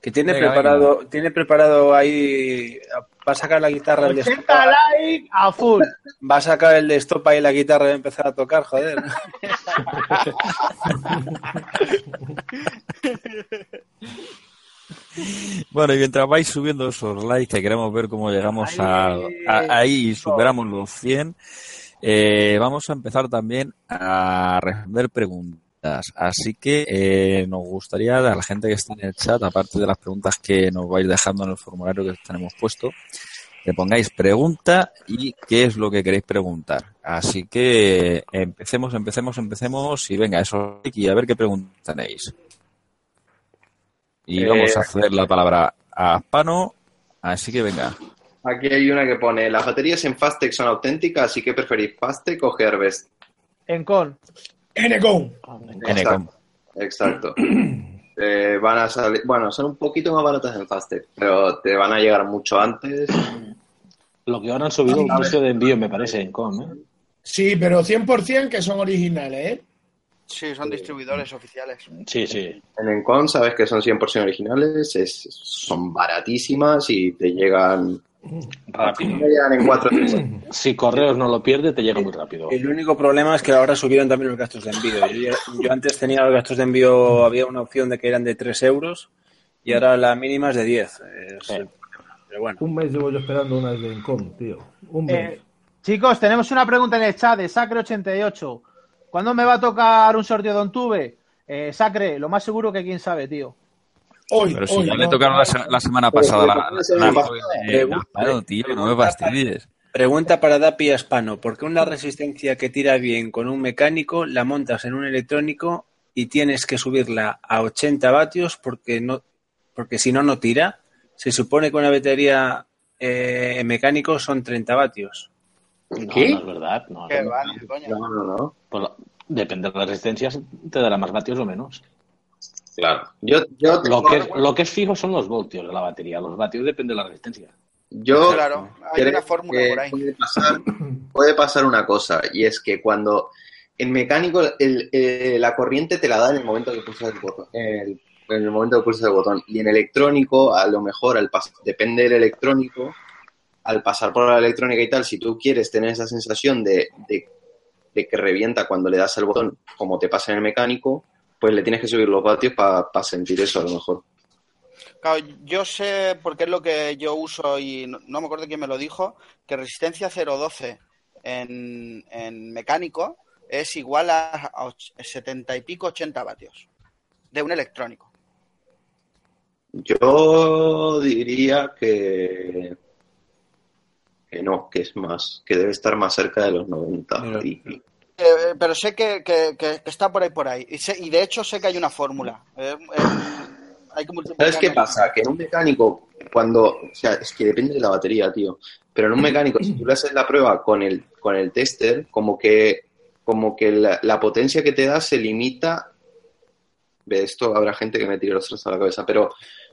que tiene preparado, tiene preparado ahí, va a sacar la guitarra el de like a full. Va a sacar el de stop ahí la guitarra y empezar a tocar, joder. Bueno, y mientras vais subiendo esos likes, que queremos ver cómo llegamos a, ahí y superamos los 100, eh, vamos a empezar también a responder preguntas. Así que eh, nos gustaría a la gente que está en el chat, aparte de las preguntas que nos vais dejando en el formulario que tenemos puesto, que pongáis pregunta y qué es lo que queréis preguntar. Así que empecemos, empecemos, empecemos y venga, eso y a ver qué preguntas tenéis. Y Eh, vamos a hacer la palabra a Pano, así que venga. Aquí hay una que pone, las baterías en Fastec son auténticas, así que preferís Fastec o Gearbest. En con. N-Con. Enecom. Exacto. Eh, van a salir, bueno, son un poquito más baratas en Fastec, pero te van a llegar mucho antes. Lo que ahora han subido el precio de envío, me parece, en con, ¿eh? Sí, pero 100% que son originales, ¿eh? Sí, son distribuidores oficiales. Sí, sí. En Encon sabes que son 100% originales, es, son baratísimas y te llegan, Rápido. en cuatro. Si correos no lo pierde, te llega muy rápido. El único problema es que ahora subieron también los gastos de envío. Yo, antes tenía los gastos de envío, había una opción de que eran de 3 euros y ahora la mínima es de 10. Es el problema. Pero bueno, Un mes llevo yo esperando una de Encom, tío. Un mes. Eh, chicos, tenemos una pregunta en el chat de Sacre88. ¿Cuándo me va a tocar un sorteo de Ontube? Eh, Sacre, lo más seguro que quién sabe, tío. Hoy, Pero si hoy, ya le ¿no? tocaron la, se- la semana pasada la, semana pasada. tío, no me fastidies. pregunta para Dapi y Aspano. ¿Por qué una resistencia que tira bien con un mecánico la montas en un electrónico y tienes que subirla a 80 vatios porque, no, porque si no, no tira? Se supone que una batería eh, en mecánico son 30 vatios. No, ¿Qué? no es verdad. No, Que no. va, ni de coña. No, no, no. Pues depende de las resistencias, te dará más vatios o menos. Claro. Yo, yo, Lo que, es, lo que es fijo son los voltios de la batería. Los vatios depende de la resistencia. yo Claro, hay una fórmula que por ahí. Puede pasar, puede pasar una cosa, y es que cuando en mecánico el- eh, la corriente te la da en el momento que pulsas el botón. el- en el momento que pulsas el botón. Y en electrónico, a lo mejor, al depende del electrónico, al pasar por la electrónica y tal, si tú quieres tener esa sensación de, de- de que revienta cuando le das al botón, como te pasa en el mecánico, pues le tienes que subir los vatios para sentir eso a lo mejor. Claro, yo sé, porque es lo que yo uso y no, no me acuerdo quién me lo dijo, que resistencia 0.12 en, en mecánico es igual a, a och- 70 y pico, 80 vatios de un electrónico. Yo diría que, que no, que es más, que debe estar más cerca de los 90. Pero- y- Eh, pero sé que, que- que- que está por ahí, por ahí. Y, sé- y de hecho sé que hay una fórmula. Eh, eh, hay que multiplicar- ¿Sabes qué pasa? Que en un mecánico, cuando, o sea, es que depende de la batería, tío. Pero en un mecánico, si tú le haces la prueba con el, con el tester, como que, como que la, la potencia que te da se limita. De esto habrá gente que me tire los trastos a la cabeza, pero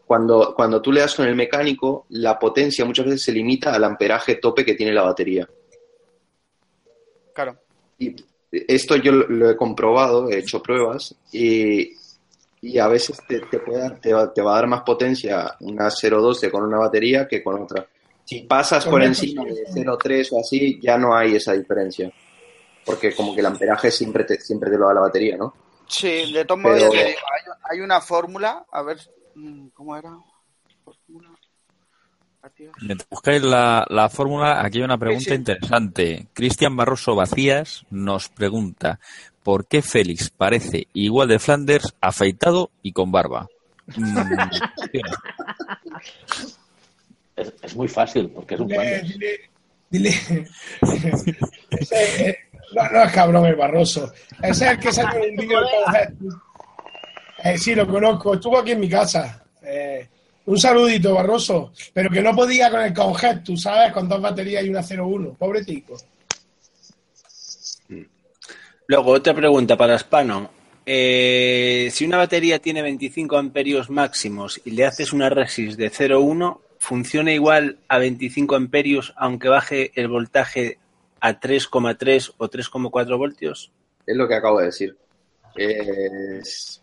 cuando, cuando tú le das con el mecánico, la potencia muchas veces se limita al amperaje tope que tiene la batería. Claro. Y esto yo lo, lo he comprobado, he hecho pruebas y, y a veces te, te, puede dar- te, va, te va a dar más potencia una 0.12 con una batería que con otra. Si pasas por encima de sí. 0.3 o así, ya no hay esa diferencia. Porque como que el amperaje siempre te, siempre te lo da la batería, ¿no? Sí, de todos modos, Pero- hay, hay una fórmula, a ver, ¿cómo era? Fórmula. Mientras buscáis la, la fórmula, aquí hay una pregunta Sí, sí. interesante. Cristian Barroso Vacías nos pregunta ¿por qué Félix parece igual de Flanders, afeitado y con barba? Mm. Es, es muy fácil, porque es un Dile, Flanders. dile, dile. Ese, eh, no, no es cabrón el Barroso. Ese es el que salió un vídeo de. Eh, sí, lo conozco. Estuvo aquí en mi casa. Eh, un saludito, Barroso. Pero que no podía con el Conjet, tú sabes, con dos baterías y una 01. Pobre tico. Luego, otra pregunta para Spano. Eh, si una batería tiene 25 amperios máximos y le haces una resist de 0,1, ¿funciona igual a 25 amperios aunque baje el voltaje a 3,3 o 3,4 voltios? Es lo que acabo de decir. Es-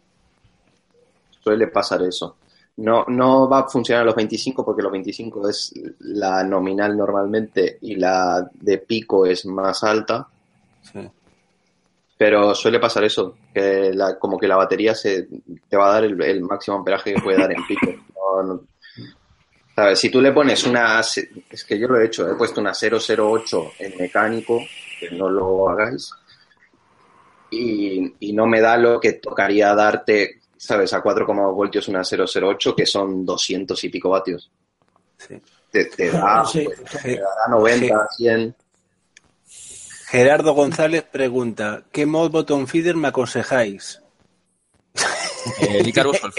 Suele pasar eso. No, no va a funcionar a los 25 porque los 25 es la nominal normalmente y la de pico es más alta, Sí. pero suele pasar eso, que la- como que la batería se, te va a dar el, el máximo amperaje que puede dar en pico. No, no- ¿Sabes? Si tú le pones una, es que yo lo he hecho, he puesto una 008 en mecánico, que no lo hagáis, y, y no me da lo que tocaría darte, ¿sabes? A 4,2 voltios una 008, que son 200 y pico vatios. Sí. Te, te da, Sí, pues, te dará 90, 100. Gerardo González pregunta, ¿qué mod bottom feeder me aconsejáis? El Icarus o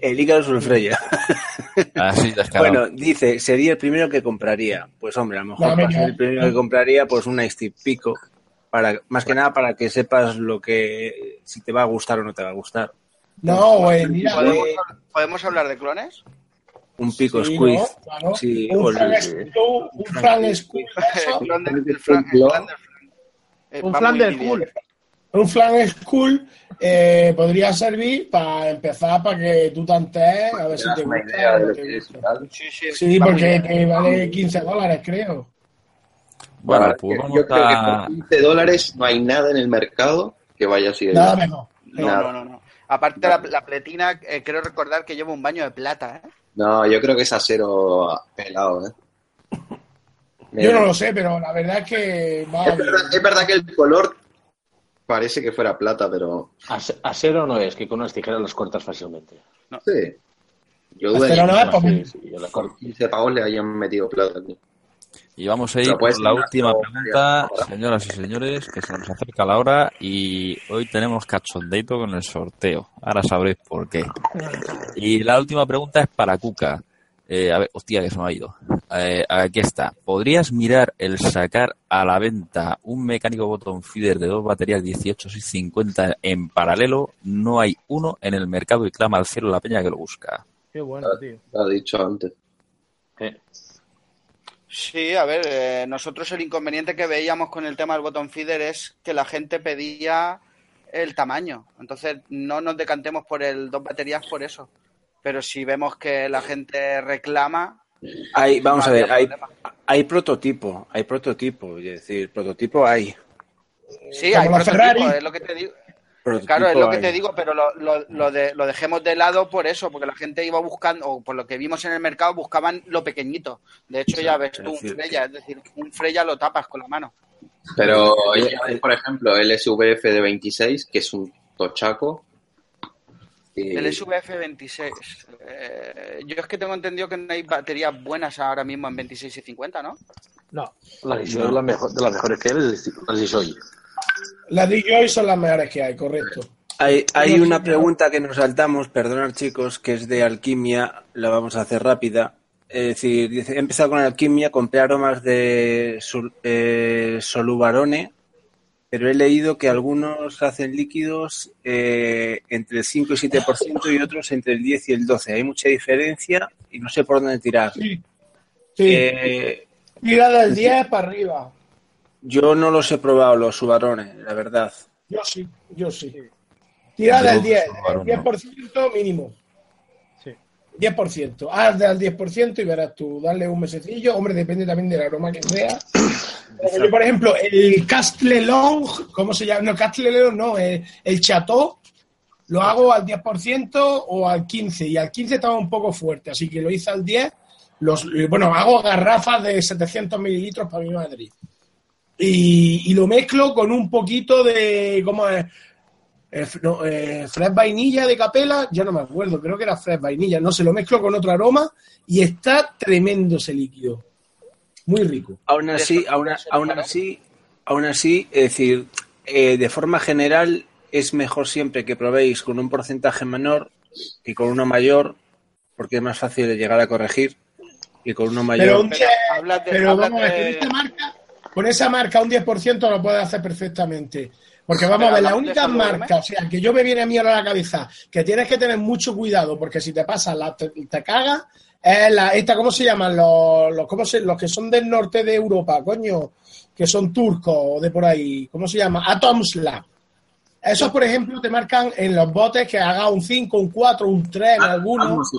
el Icarus. Así, descarado. Bueno, dice, sería el primero que compraría. Pues hombre, a lo mejor No, venga. ser el primero que compraría, pues un Ice Pico. Para, más que nada para que sepas lo que si te va a gustar o no te va a gustar. No, güey, mira, ¿Podemos, eh, ¿Podemos hablar de clones? Un pico sí, squeeze. ¿no? Claro. Sí, un Frank Stu- un del- del Fran. Eh, Un flan del bien. cool. un flan school eh, podría servir para empezar para que tú tantees a ver si te gusta te. Sí, porque te vale 15 dólares, creo. Bueno, pues yo creo que por 15 dólares no hay nada en el mercado que vaya así de Nada mejor. No, Nada. no, no, no. Aparte, la, la pletina, eh, creo recordar que lleva un baño de plata, ¿eh? No, yo creo que es acero pelado, ¿eh? Yo no lo sé, pero la verdad es que Es verdad, es verdad que el color parece que fuera plata, pero Acero no es, que con unas tijeras los cortas fácilmente. sí. Yo dudo Acero no es, pues, Sí, sí, yo la por corto. 15 pavos le hayan metido plata aquí. Y vamos a ir por la última pregunta, señoras y señores, que se nos acerca la hora y hoy tenemos cachondeito con el sorteo. Ahora sabréis por qué. Y la última pregunta es para Cuca. Eh, a ver, hostia, que se me ha ido. Eh, aquí está. ¿Podrías mirar el sacar a la venta un mecánico bottom feeder de dos baterías 18 y 50 en paralelo? No hay uno en el mercado y clama al cielo la peña que lo busca. Qué bueno, tío. Lo he dicho antes. Eh, Sí, a ver, eh, nosotros el inconveniente que veíamos con el tema del bottom feeder es que la gente pedía el tamaño. Entonces, no nos decantemos por el dos baterías por eso. Pero si vemos que la gente reclama, Hay, vamos no a ver, hay, hay prototipo, hay prototipo, es decir, prototipo hay. Sí, Como hay Ferrari. es lo que te digo. Claro, es lo que te digo, pero lo, de, lo, dejemos de lado por eso, porque la gente iba buscando, o por lo que vimos en el mercado, buscaban lo pequeñito. De hecho, ya ves tú un Freya, es decir, un Freya lo tapas con la mano. Pero, por ejemplo, el SVF de 26, que es un tochaco. Y... El SVF 26. Eh, yo es que tengo entendido que no hay baterías buenas ahora mismo en 26 y 50, ¿no? No. La, no. La mejor, de las mejores que hay es la la DJI son las mejores que hay, correcto. Hay, hay una pregunta que nos saltamos, perdonar chicos, que es de alquimia, la vamos a hacer rápida. Es decir, he empezado con alquimia, compré aromas de sol, eh, solubarone, pero he leído que algunos hacen líquidos eh, entre el 5 y 7% y otros entre el 10 y el 12%. Hay mucha diferencia y no sé por dónde tirar. Sí. sí. Eh, del 10 para arriba yo no los he probado, los subarones, la verdad. Yo sí, yo sí. Tira del 10, varón, el no. 10% mínimo. Sí. 10%. Haz del 10% y verás tú, darle un mesecillo. Hombre, depende también del aroma que sea. Yo, por ejemplo, el Castle Long, ¿cómo se llama? No, Castle Long no, el, el Chateau, lo hago al 10% o al 15%. Y al 15% estaba un poco fuerte, así que lo hice al 10%. Los, eh, bueno, hago garrafas de 700 mililitros para mi Madrid. Y, y lo mezclo con un poquito de, ¿cómo es? Eh, no, eh, Fred vainilla de capela, ya no me acuerdo, creo que era Fred vainilla, no se lo mezclo con otro aroma y está tremendo ese líquido. Muy rico. Aún así, aún, aún así, aún así, es decir, eh, de forma general es mejor siempre que probéis con un porcentaje menor que con uno mayor, porque es más fácil de llegar a corregir y con uno mayor. Pero, un Pero 10, hablas de- pero hablas vamos a ver, de- con esa marca, con esa marca un 10% lo puedes hacer perfectamente. Porque vamos a ver, únicas eso, ¿no, marcas, o sea, que yo me viene a mí ahora a la cabeza, que tienes que tener mucho cuidado, porque si te pasa, la, te, te cagas, es la, esta, ¿cómo se llaman? Los, los, ¿cómo se- los que son del norte de Europa, coño, que son turcos o de por ahí, ¿cómo se llama? Atoms Lab. Esos, por ejemplo, te marcan en los botes que haga un 5, un 4, un 3 en algunos.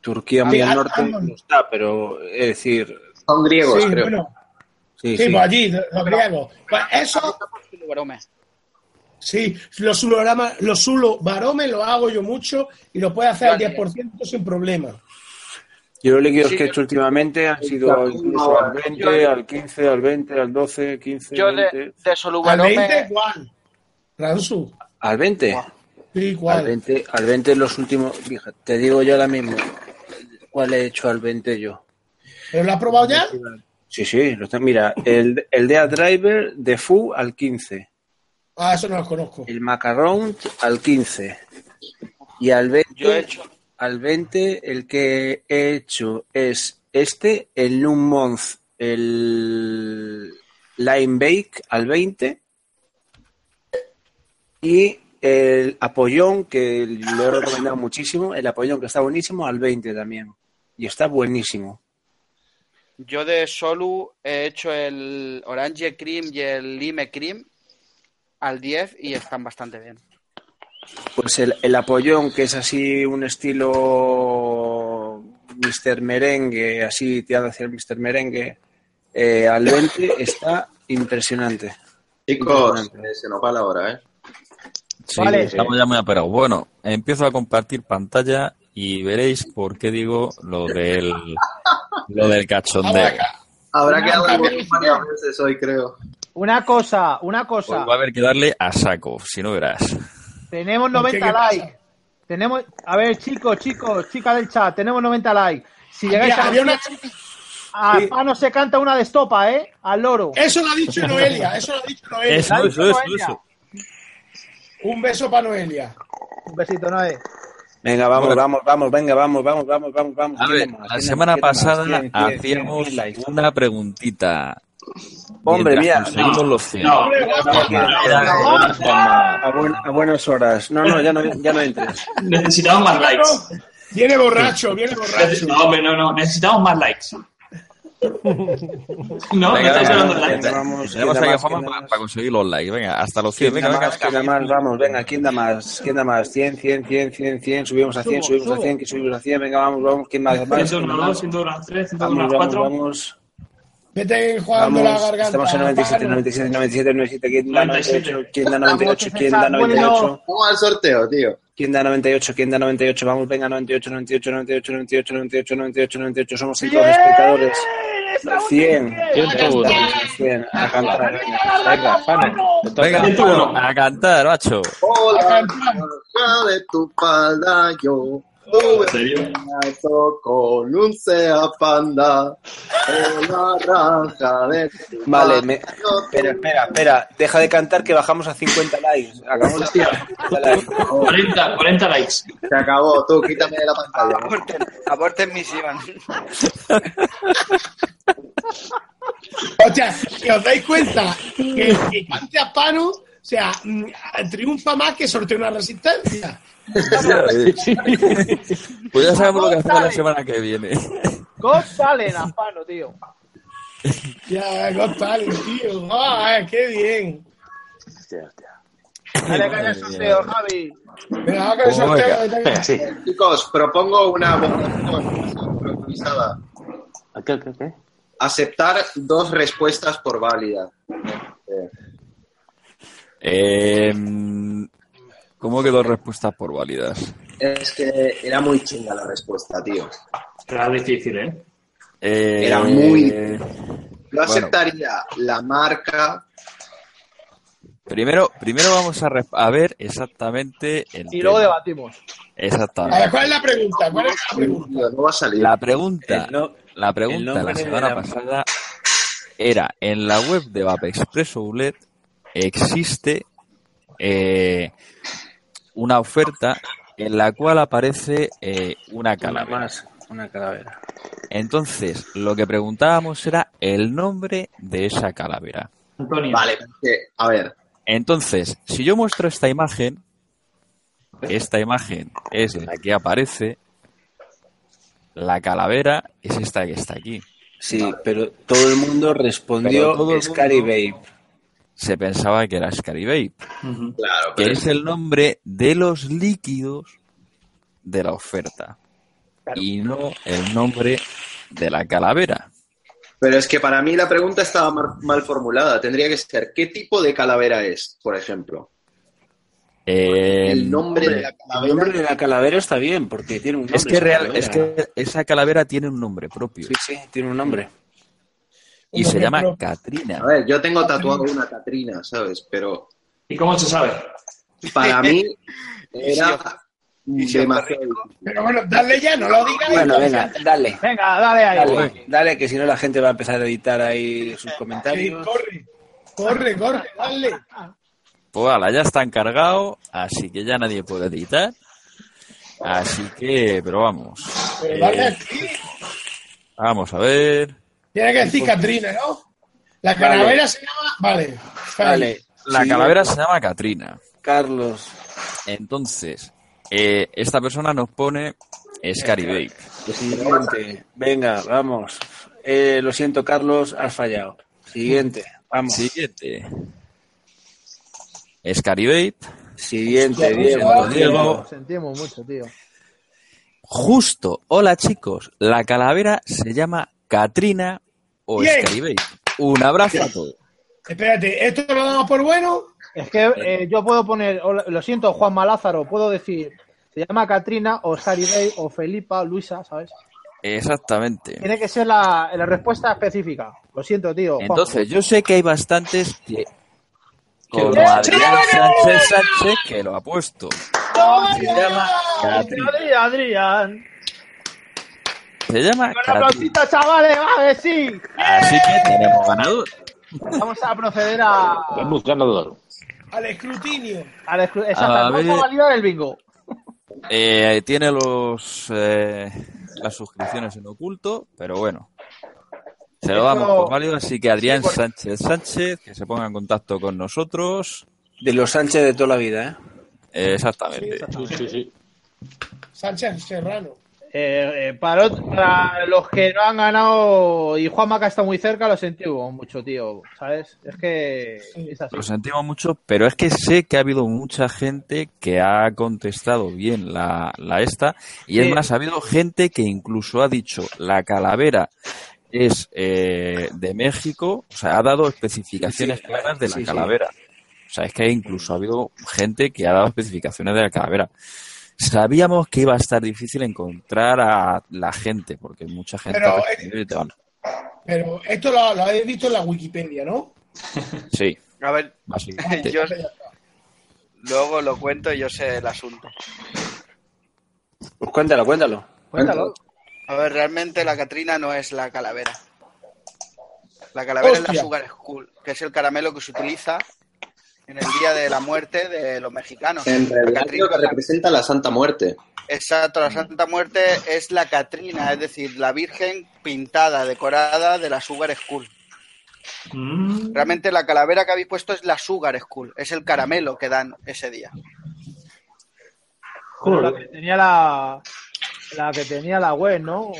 Turquía muy al ah, norte ah, no está, pero es decir, Son griegos, Sí, creo. bueno, sí, sí, sí. pues allí, los griegos. Pues eso, Sí, los sulobarome los sulobarome los hago yo mucho y lo puede hacer al 10% sin problema. Yo los líquidos Sí, que he yo- hecho últimamente han sido incluso al 20, al 15, al 20, al 12, 15, Yo de, 20. de Al Solubarome, 20 igual. Ransu. ¿Al 20? Sí, ¿cuál? Al 20, al 20 los últimos. fíjate, Te digo yo ahora mismo. ¿Cuál he hecho al 20 yo? ¿Pero lo has probado ya? Sí, sí, lo está- mira, el, el Dead Driver de Fu al 15, Ah, eso no lo conozco. el Macaron al 15 y al 20, Yo he hecho. al 20 el que he hecho es este, el New Month, el Line Bake al 20 y el Apollón, que lo he recomendado muchísimo, el Apollón que está buenísimo al 20 también y está buenísimo. Yo de Solu he hecho el Orange Cream y el Lime Cream al 10 y están bastante bien. Pues el, el apoyón, que es así un estilo Mr. Merengue, así tirado hacia el Mr. Merengue, eh, al 20 está impresionante. Chicos, Impresionante. eh, se nos va la hora, ¿eh? Sí, Vale. estamos ya muy aperados. Bueno, empiezo a compartir pantalla y veréis por qué digo lo del, lo del cachondeo. Habrá que hablar varias veces hoy, creo. Una cosa, una Pues cosa. va a haber que darle a saco, si no verás. Tenemos ¿Por qué? 90 ¿Qué pasa? likes. Tenemos, a ver, chicos, chicos, chicas del chat, tenemos 90 likes. Si llegáis Había, a había una 100, a Pano se canta una de estopa, ¿eh? Al loro. Eso lo ha dicho Noelia, eso lo ha dicho Noelia. Eso, eso, eso. Un beso para Noelia. Un besito, Noé. Venga, vamos, Bueno. vamos, vamos, venga, vamos, vamos, vamos, vamos, vamos. A ¿Quién ver, más? la ¿Quién semana? ¿Quién más? pasada ¿Quién, quién, quién, hacíamos quién likes? una preguntita. Hombre, mira. conseguimos los 100. No, no, no, no, A, buen- a buenas horas. No, no, ya no, ya no entres. Necesitamos más likes. Viene borracho, viene borracho. No, hombre, no, no. Necesitamos más likes. No, Venga, no estáis venga, hablando de venga, likes. Vamos, Tenemos ¿quién da ahí a? Juanma ¿Quién da para, conseguir los likes. Venga, hasta los 100. ¿Quién Venga, venga, más? Vamos, venga, ¿quién da más? ¿Quién da más? 100, 100, 100, 100, 100, 100, subimos a 100, Subo, subimos a subo. 100, que subimos a 100, venga, vamos, vamos, ¿quién más? ¿Quién más? 101, 2, 101, 3, Vamos, 101, vamos, 4. vamos. Vete jugando la garganta. estamos en 97, Pano. 97, 97, 97, ¿quién da 98? 97? ¿Quién da 98? ¿Quién da Vamos, 98? Vamos al sorteo, tío. ¿Quién da 98? ¿Quién da 98? Vamos, venga, 98, 98, 98, 98, 98, 98, 98, somos 5 ¡Bien! espectadores. ¡Estamos 100, bien! 100, a cantar, venga, venga. Venga, 101. A cantar, macho. Hola, de tu falda, yo ¿En serio? Con un Sea Panda en la raja de Vale, me, espera, espera, espera, deja de cantar que bajamos a 50 likes. Acabamos de 50 likes. 40, 40 likes. Se acabó, tú quítame de la pantalla. Aborten, aborten misión. Hostia, que os dais cuenta que el que cante a Pano, o sea, mm, triunfa más que sorteo una resistencia. Pues ya sabemos lo que hacemos la semana que viene. Got Talent, a Pano, tío. Ya, Talent, tío. Ah, qué bien. Dale caña al sorteo, Javi. Venga, vamos con el sorteo. Venga. Sí. Chicos, propongo una votación improvisada. ¿Qué, qué, qué? Aceptar dos respuestas por válida. Eh, ¿Cómo quedó respuestas por válidas? Es que era muy chinga la respuesta, tío. Será difícil, ¿eh? Eh, Era muy- Yo Bueno. aceptaría la marca. Primero, primero vamos a, re- a ver exactamente el Y luego tema. debatimos. A ver, Exactamente. ¿cuál es la pregunta? ¿Cuál es la pregunta? No va a salir. La pregunta, no- la pregunta la semana la- pasada era en la web de Vapexpress Outlet existe eh, una oferta en la cual aparece eh, una Una calavera. más, una calavera. Entonces, lo que preguntábamos era el nombre de esa calavera. Antonio. Vale, porque, a ver. Entonces, si yo muestro esta imagen, esta imagen es la que aparece, la calavera es esta que está aquí. Sí, pero todo el mundo respondió todo el Scary mundo- Babe. Se pensaba que era Ujú. Claro, que pero es el nombre de los líquidos de la oferta y no el nombre de la calavera. Pero es que para mí la pregunta estaba mal formulada. Tendría que ser, ¿qué tipo de calavera es, por ejemplo? Eh, El nombre de la El calavera. nombre de la calavera está bien, porque tiene un nombre. es que esa real, calavera. es que esa calavera tiene un nombre propio Sí, sí, tiene un nombre. Y se llama. Katrina. A ver, yo tengo tatuado una Catrina, ¿sabes? Pero ¿Y cómo se sabe? Para mí era demasiado. Pero bueno, dale ya, no lo digas. Bueno, venga, dale. Venga, dale ahí. Dale, dale, que si no la gente va a empezar a editar ahí sus Sí, comentarios. corre, corre, corre, dale. Pues ala, ya está encargado, así que ya nadie puede editar. Así que, pero vamos. Pero Eh, dale aquí. vamos a ver. Tiene que decir Catrina, ¿no? La calavera se llama. Vale. Vale. La Sí, calavera se llama Katrina. Carlos. Entonces, eh, esta persona nos pone Scary Babe. Siguiente. Venga, vamos. Eh, lo siento, Carlos, has fallado. Siguiente. Vamos. Siguiente. Scary Babe. Siguiente, Diego. Diego. Sentimos mucho, tío. Justo. Hola chicos. La calavera se llama Katrina o Babe. Un abrazo a todos. Espérate, ¿esto lo damos por bueno? Es que eh, yo puedo poner, lo siento, Juan Malázaro, puedo decir, se llama Katrina o Sari Day o Felipa o Luisa, ¿sabes? Exactamente. Tiene que ser la, la respuesta específica. Lo siento, tío. Juan. Entonces, yo sé que hay bastantes que. Como ¡Qué Adrián! Sánchez Sánchez, que lo ha puesto. Se llama Katrina. Adrián, Adrián. Se llama Con aplausito, chavales, va a ver, sí. Así que tenemos ganador. Vamos a proceder a, Tenemos ganador. Al escrutinio. al exclu- Exacto, A vamos ver. a validar el bingo. Eh, tiene los eh, las suscripciones en oculto, pero bueno. Se lo damos por válido, así que Adrián Sánchez Sánchez, que se ponga en contacto con nosotros. De los Sánchez de toda la vida, ¿eh? Eh, exactamente. Sí, sí, sí. Sánchez Serrano. Eh, eh, para, los que no han ganado y Juan Maca está muy cerca, lo sentimos mucho, tío. ¿Sabes? Es que es así. Lo sentimos mucho, pero es que sé que ha habido mucha gente que ha contestado bien la, la esta, y Sí. es más, ha habido gente que incluso ha dicho la calavera es eh, de México, o sea, ha dado especificaciones Sí, sí. claras de la Sí, sí. calavera. O sea, es que incluso ha habido gente que ha dado especificaciones de la calavera. Sabíamos que iba a estar difícil encontrar a la gente, porque mucha gente Pero, te van. Esto lo, lo habéis visto en la Wikipedia, ¿no? Sí, A ver, yo luego lo cuento y yo sé el asunto. Pues cuéntalo, cuéntalo. Cuéntalo. A ver, realmente la Catrina no es la calavera. La calavera es la Sugar Skull, que es el caramelo que se utiliza en el día de la muerte de los mexicanos. En La realidad Catrina- creo que representa la Santa Muerte. Exacto, la Santa Muerte es la Catrina, es decir, la Virgen pintada, decorada de la Sugar Skull. Mm. Realmente la calavera que habéis puesto es la Sugar Skull, es el caramelo que dan ese día. Pero la que tenía la, la que tenía la web, ¿no?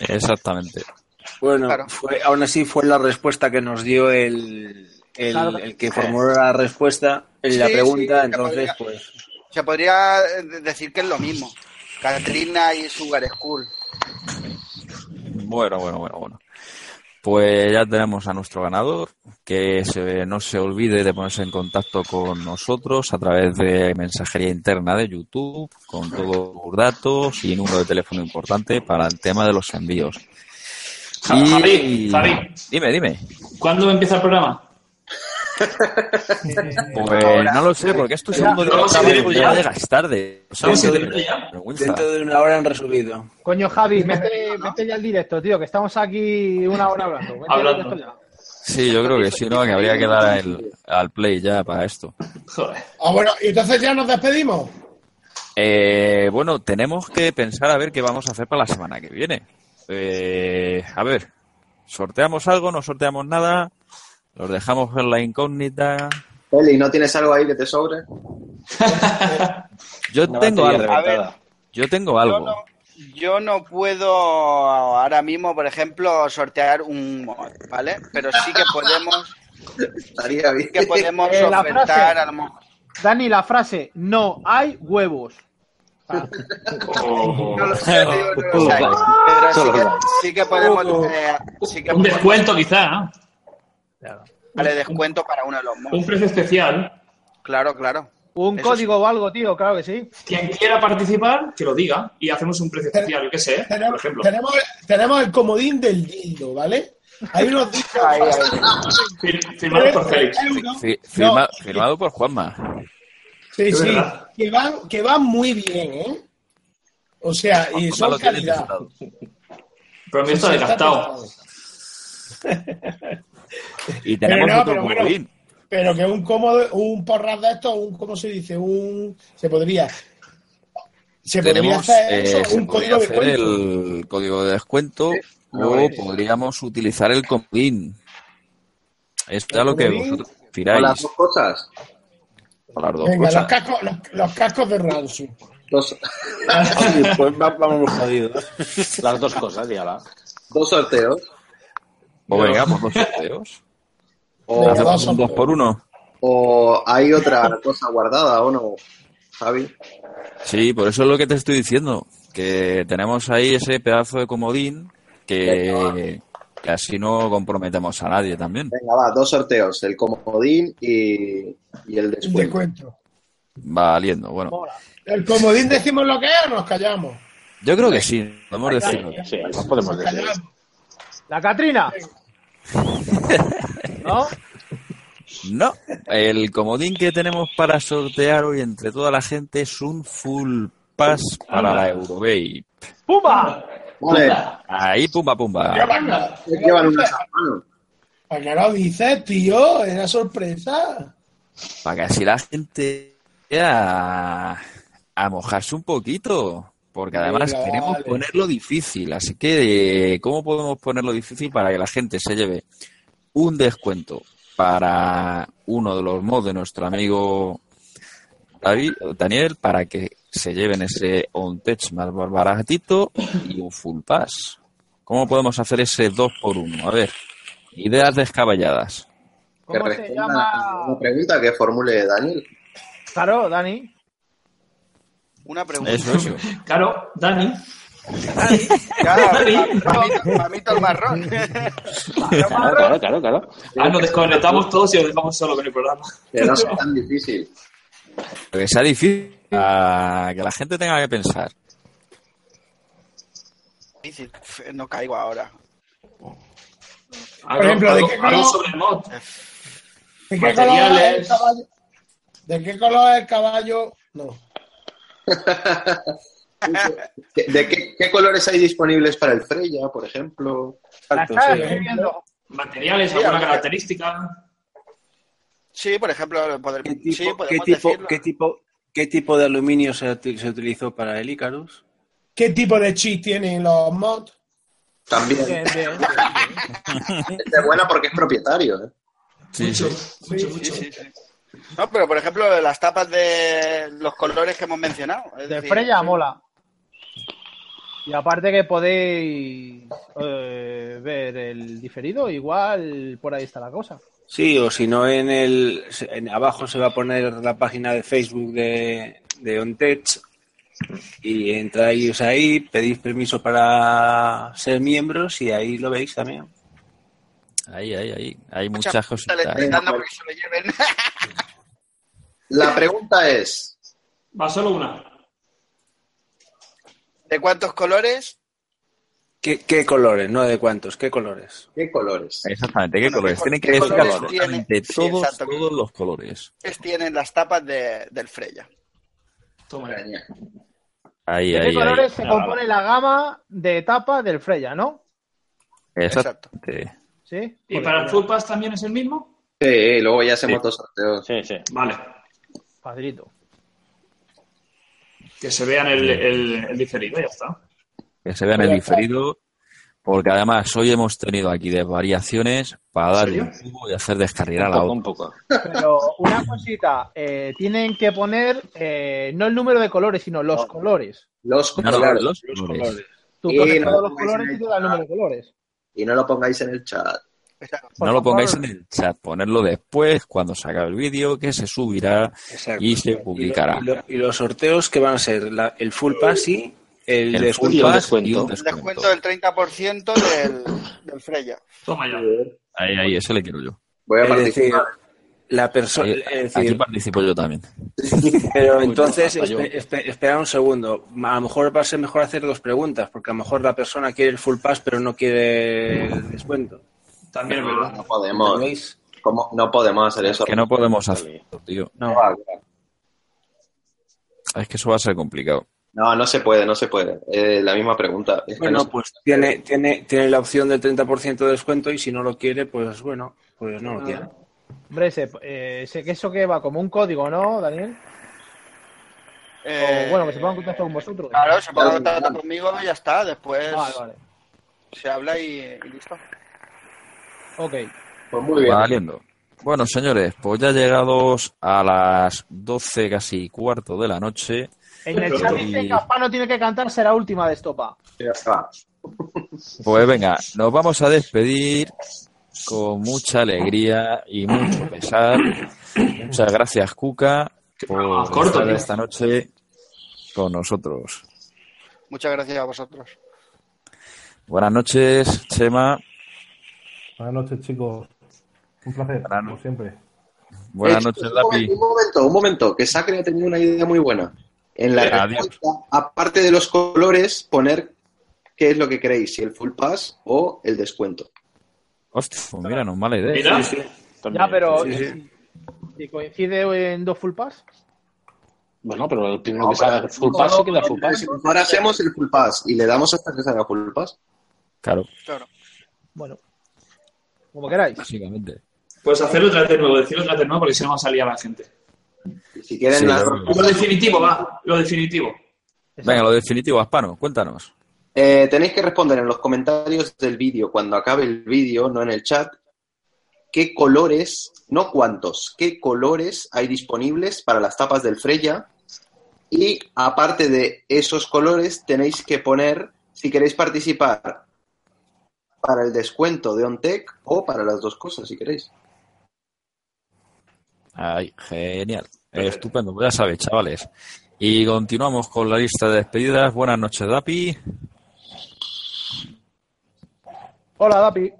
Exactamente. Bueno, Claro. fue, aún así fue la respuesta que nos dio el, el, Claro. el que formuló la respuesta en la pregunta, sí, entonces pues Se podría eh, decir que es lo mismo. Catrina y Sugar Skull. Bueno, bueno, bueno, bueno. Pues ya tenemos a nuestro ganador, que se, no se olvide de ponerse en contacto con nosotros a través de mensajería interna de YouTube, con todos los datos y número de teléfono importante para el tema de los envíos. Ja- Javi, Javi. Dime, dime. ¿Cuándo empieza el programa? Pues no lo sé, porque esto segundo día de Vamos a trabajo ver, ya llegas tarde. Segundo día. dentro de una hora han resubido. Coño, Javi, mete, mete ya el directo, tío, que estamos aquí una hora hablando. Mete el Hablando. directo ya. Sí, yo creo que sí, ¿no? Que habría que dar el- al play ya para esto. Joder. Ah, bueno, y entonces ya nos despedimos. Eh, bueno, tenemos que pensar a ver qué vamos a hacer para la semana que viene. Eh, a ver, ¿sorteamos algo? ¿No sorteamos nada? ¿Los dejamos en la incógnita? Eli, ¿no tienes algo ahí que te sobre? Yo tengo algo. Yo tengo Yo algo. no, yo no puedo ahora mismo, por ejemplo, sortear un mod, ¿vale? Pero sí que podemos, Estaría bien. sí que podemos Eh, ofertar frase. a lo mejor. Dani, la frase, no hay huevos. Ah, Oh. No lo sé, digo, no lo sé. Pero sí que, sí que podemos eh, sí que Un podemos descuento quizá, ¿no? Darle descuento para uno de los Un mods. precio especial. Claro, claro. Un Eso código o algo, tío, claro que sí. Quien quiera participar, que lo diga y hacemos un precio especial, yo qué sé, por Tenemos, ejemplo. tenemos, tenemos el comodín del dildo, ¿vale? Hay unos discos. Fir- Firmado por Félix. Fi- firma- Firmado por Juanma. Sí, sí, que van, que van muy bien, ¿eh? O sea, y son calidad. Pero me está desgastado. Y tenemos Pero no, otro pero bueno. comodín. Pero que un cómodo, un porras de estos, un, ¿cómo se dice? Un, se podría, se podría Tenemos, hacer eh, eso, se un podría código de hacer el código de descuento no o es. podríamos utilizar el comodín. Es ya ¿El lo que vosotros O las prefiráis. dos cosas. o las dos Venga, los cosas. cascos, los, los cascos de Ransu. Dos, pues va- vamos jodidos. Las dos cosas, ya la. dos sorteos. O venga, pues dos sorteos. O, Hacemos dos un dos sorteos. por uno. o hay otra cosa guardada, ¿o no, Javi? Sí, por eso es lo que te estoy diciendo. Que tenemos ahí ese pedazo de comodín que, que así no comprometemos a nadie también. Venga, va, dos sorteos. El comodín y, y el descuento. descuento. Valiendo. Bueno, El comodín decimos lo que es o nos callamos. yo creo que sí. Podemos decirlo. Sí, no podemos decir. La Catrina. ¿No? No, el comodín que tenemos para sortear hoy entre toda la gente es un full pass para la Eurovape. ¡Pumba! Vale, Ahí, pumba, pumba. ¿qué llevan unas? ¿Para qué lo dices, tío? Era sorpresa. Para que así la gente a, a mojarse un poquito. Porque además Venga, queremos vale. ponerlo difícil. Así que, ¿cómo podemos ponerlo difícil para que la gente se lleve un descuento para uno de los mods de nuestro amigo David, Daniel, para que se lleven ese on-tech más baratito y un full pass? ¿Cómo podemos hacer ese 2 por 1 A ver, ideas descabelladas. Que ¿Cómo se responda llama? a una pregunta que formule Daniel. Claro, Dani. Una pregunta. Eso, eso. Claro, Dani. Claro, Dani. mamito el marrón. Claro, claro, claro, claro. Ah, nos desconectamos todos y os dejamos solo con el programa. Que no sea tan difícil. Que sea difícil, a que la gente tenga que pensar. Difícil. No caigo ahora. Algo, ejemplo, ¿de qué color? sobre el mod. ¿De qué color es el Materiales. caballo? ¿De qué color es el caballo? No. ¿De qué, qué colores hay disponibles para el Freya, por ejemplo? Exacto, sí. Materiales, alguna característica. Sí, por ejemplo, poder, ¿Qué tipo, sí, qué tipo, qué tipo, qué tipo de aluminio se, se utilizó para el Icarus? ¿Qué tipo de chip tienen los mods? También. Es buena porque es propietario. ¿eh? Sí, sí. Mucho, Sí, mucho. sí, sí. No, pero por ejemplo, las tapas de los colores que hemos mencionado. es De decir, Freya mola. Y aparte que podéis eh, ver el diferido, igual por ahí está la cosa. Sí, o si no, en el en abajo se va a poner la página de Facebook de, de OnTech y entráis ahí, pedís permiso para ser miembros y ahí lo veis también. Ahí, ahí, ahí. Hay Mucha muchas lo lleven. La pregunta es, Va solo una. ¿De cuántos colores? ¿Qué, qué colores? No de cuántos, ¿qué colores? ¿qué colores? Exactamente, ¿qué Bueno, colores? ¿qué Tienen que decir colores absolutamente tiene? Sí, todos, exacto. todos los colores. Tienen las tapas de, del Freya. Toma. Ahí, ¿De ahí, qué colores ahí. se compone la gama de etapa del Freya, no? Exactamente. ¿Sí? ¿Y Joder, para el. Full Pass también es el mismo? Sí, luego ya hacemos Sí. dos sorteos. Sí, sí. Vale. Facilito. Que se vean el, el, el diferido, ya está. Que se vean el diferido. Porque además hoy hemos tenido aquí de variaciones para darle un cubo y hacer descarrilar a la otra. un poco. Pero una cosita, eh, tienen que poner eh, no el número de colores, sino los colores. Los colores. los Los colores. Tú Y pones no todos los colores y te da el número de colores. Y no lo pongáis en el chat. No lo pongáis favor. en el chat, ponerlo después, cuando se acabe el vídeo, que se subirá Exacto. y se Y, publicará. lo- y lo- y los sorteos que van a ser la- el Full Pass y el, El descuento. un descuento. un del 30% del, del Freya. Toma ya. Ahí, ahí, ese le quiero yo. Voy a Es decir, participar. La persona. Es aquí participo yo también. pero entonces, espe- espe- espera un segundo. A lo mejor va a ser mejor hacer dos preguntas, porque a lo mejor la persona quiere el Full Pass, pero no quiere el descuento. También es verdad. No podemos. ¿Cómo? No podemos hacer eso. Que no podemos hacerlo, tío. No, va, claro. Es que eso va a ser complicado. no, no se puede, no se puede. Eh, la misma pregunta. Es Bueno, no pues tiene, tiene, tiene la opción del 30% de descuento y si no lo quiere, pues bueno, pues no lo quiere. Hombre, ese, eh, ese que eso que va como un código, ¿no, Daniel? Eh, O bueno, que se pongan en contacto con vosotros. Claro, se ponga en contacto conmigo y ya está. Después Vale, vale. se habla y, y listo. Ok. Pues muy bien. Valiendo. Bueno, señores, pues ya llegados a las 12, casi cuarto de la noche. En el chat dice que Aspano tiene que cantar será última de estopa. Ya está. Pues venga, nos vamos a despedir con mucha alegría y mucho pesar. Muchas gracias, Cuca, por corto, estar tío. esta noche con nosotros. Muchas gracias a vosotros. Buenas noches, Chema. Buenas noches, chicos. Un placer, Buenas como siempre. Buenas Eh, noches, un Lapi. momento, Un momento, un momento, que Sacre ha tenido una idea muy buena. En la Adiós. respuesta, aparte de los colores, poner qué es lo que queréis, si el full pass o el descuento. Hostia, pues mira, no es mala idea. Mira. Ya, pero Sí, sí. Si, si coincide en dos full pass. Bueno, pero el primero que salga full pass se queda full pass. Ahora hacemos el full pass y le damos hasta que salga full pass. Claro, Claro. Bueno, como queráis. básicamente. Pues hacerlo otra vez de nuevo, decirlo otra vez de nuevo porque si no va a salir a la gente. Si quieren Sí, claro. Lo definitivo, va, lo definitivo. Venga, lo definitivo, Aspano, cuéntanos. Eh, tenéis que responder en los comentarios del vídeo, cuando acabe el vídeo, no en el chat, qué colores, no cuántos, qué colores hay disponibles para las tapas del Freya. Y aparte de esos colores, tenéis que poner si queréis participar para el descuento de OnTech o para las dos cosas, si queréis. Ay, genial. Estupendo, ya sabéis, chavales. Y continuamos con la lista de despedidas. Buenas noches, Dapi. Hola, Dapi.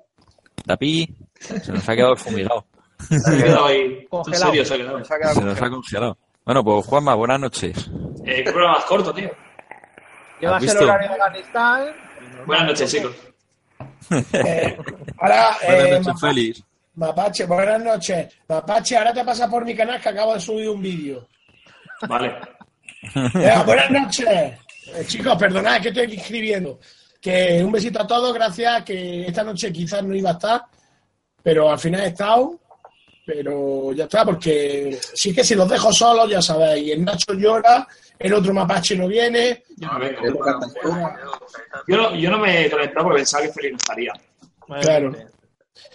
Dapi, se nos ha quedado fumigado. Se ha quedado ahí. Congelado. Serio, se ha quedado. Se ha quedado Se nos ha congelado. Bueno, pues Juanma, buenas noches. Eh, qué programa más corto, tío. Llevas el visto? horario de Afganistán. Buenas noches, chicos. Eh, ahora, Buenas eh, noches, Mapa- Félix. Mapache, buenas noches. Mapache, ahora te pasa por mi canal que acabo de subir un vídeo. Vale. Eh, buenas noches. Eh, chicos, perdonad que estoy aquí escribiendo. Que un besito a todos, gracias. Que esta noche quizás no iba a estar, pero al final he estado. Pero ya está, porque sí que si los dejo solos, ya sabéis. El Nacho llora, el otro mapache no viene. Yo no vengo. Yo no, yo no me he conectado porque pensaba que no estaría. Claro.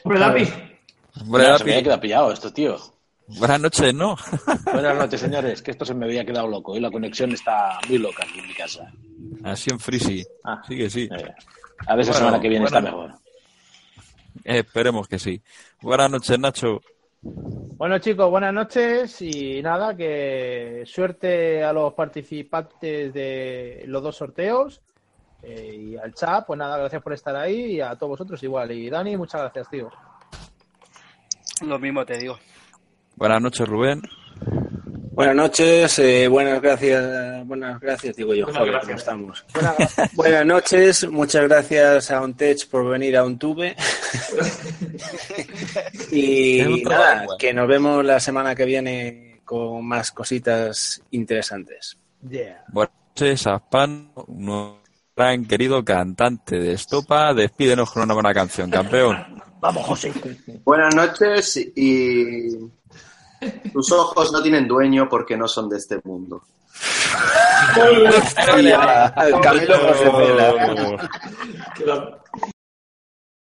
Hombre, Dapi. Hombre, se me quedado pillado esto, tío. Buenas noches, ¿no? Buenas noches, señores, que esto se me había quedado loco y la conexión está muy loca aquí en mi casa. Así en Frisi. Ah. Sí que sí. Eh, a ver si la semana que viene bueno. está mejor. Eh, esperemos que sí. Buenas noches, Nacho. Bueno, chicos, buenas noches y nada, que suerte a los participantes de los dos sorteos eh, y al chat, pues nada, gracias por estar ahí y a todos vosotros igual. Y Dani, muchas gracias, tío. Lo mismo te digo. Buenas noches, Rubén. Buenas noches, eh, buenas gracias, buenas gracias, digo yo, Buenas joder, gracias. ¿cómo estamos? Buenas Buenas noches, muchas gracias a OnTech por venir a OnTube. Y nada, que nos vemos la semana que viene con más cositas interesantes. Yeah. Buenas noches, Aspano, un gran querido cantante de Estopa. Despídenos con una buena canción, campeón. Vamos, José. Buenas noches y tus ojos no tienen dueño porque no son de este mundo. Al Camilo José Cela. Queda-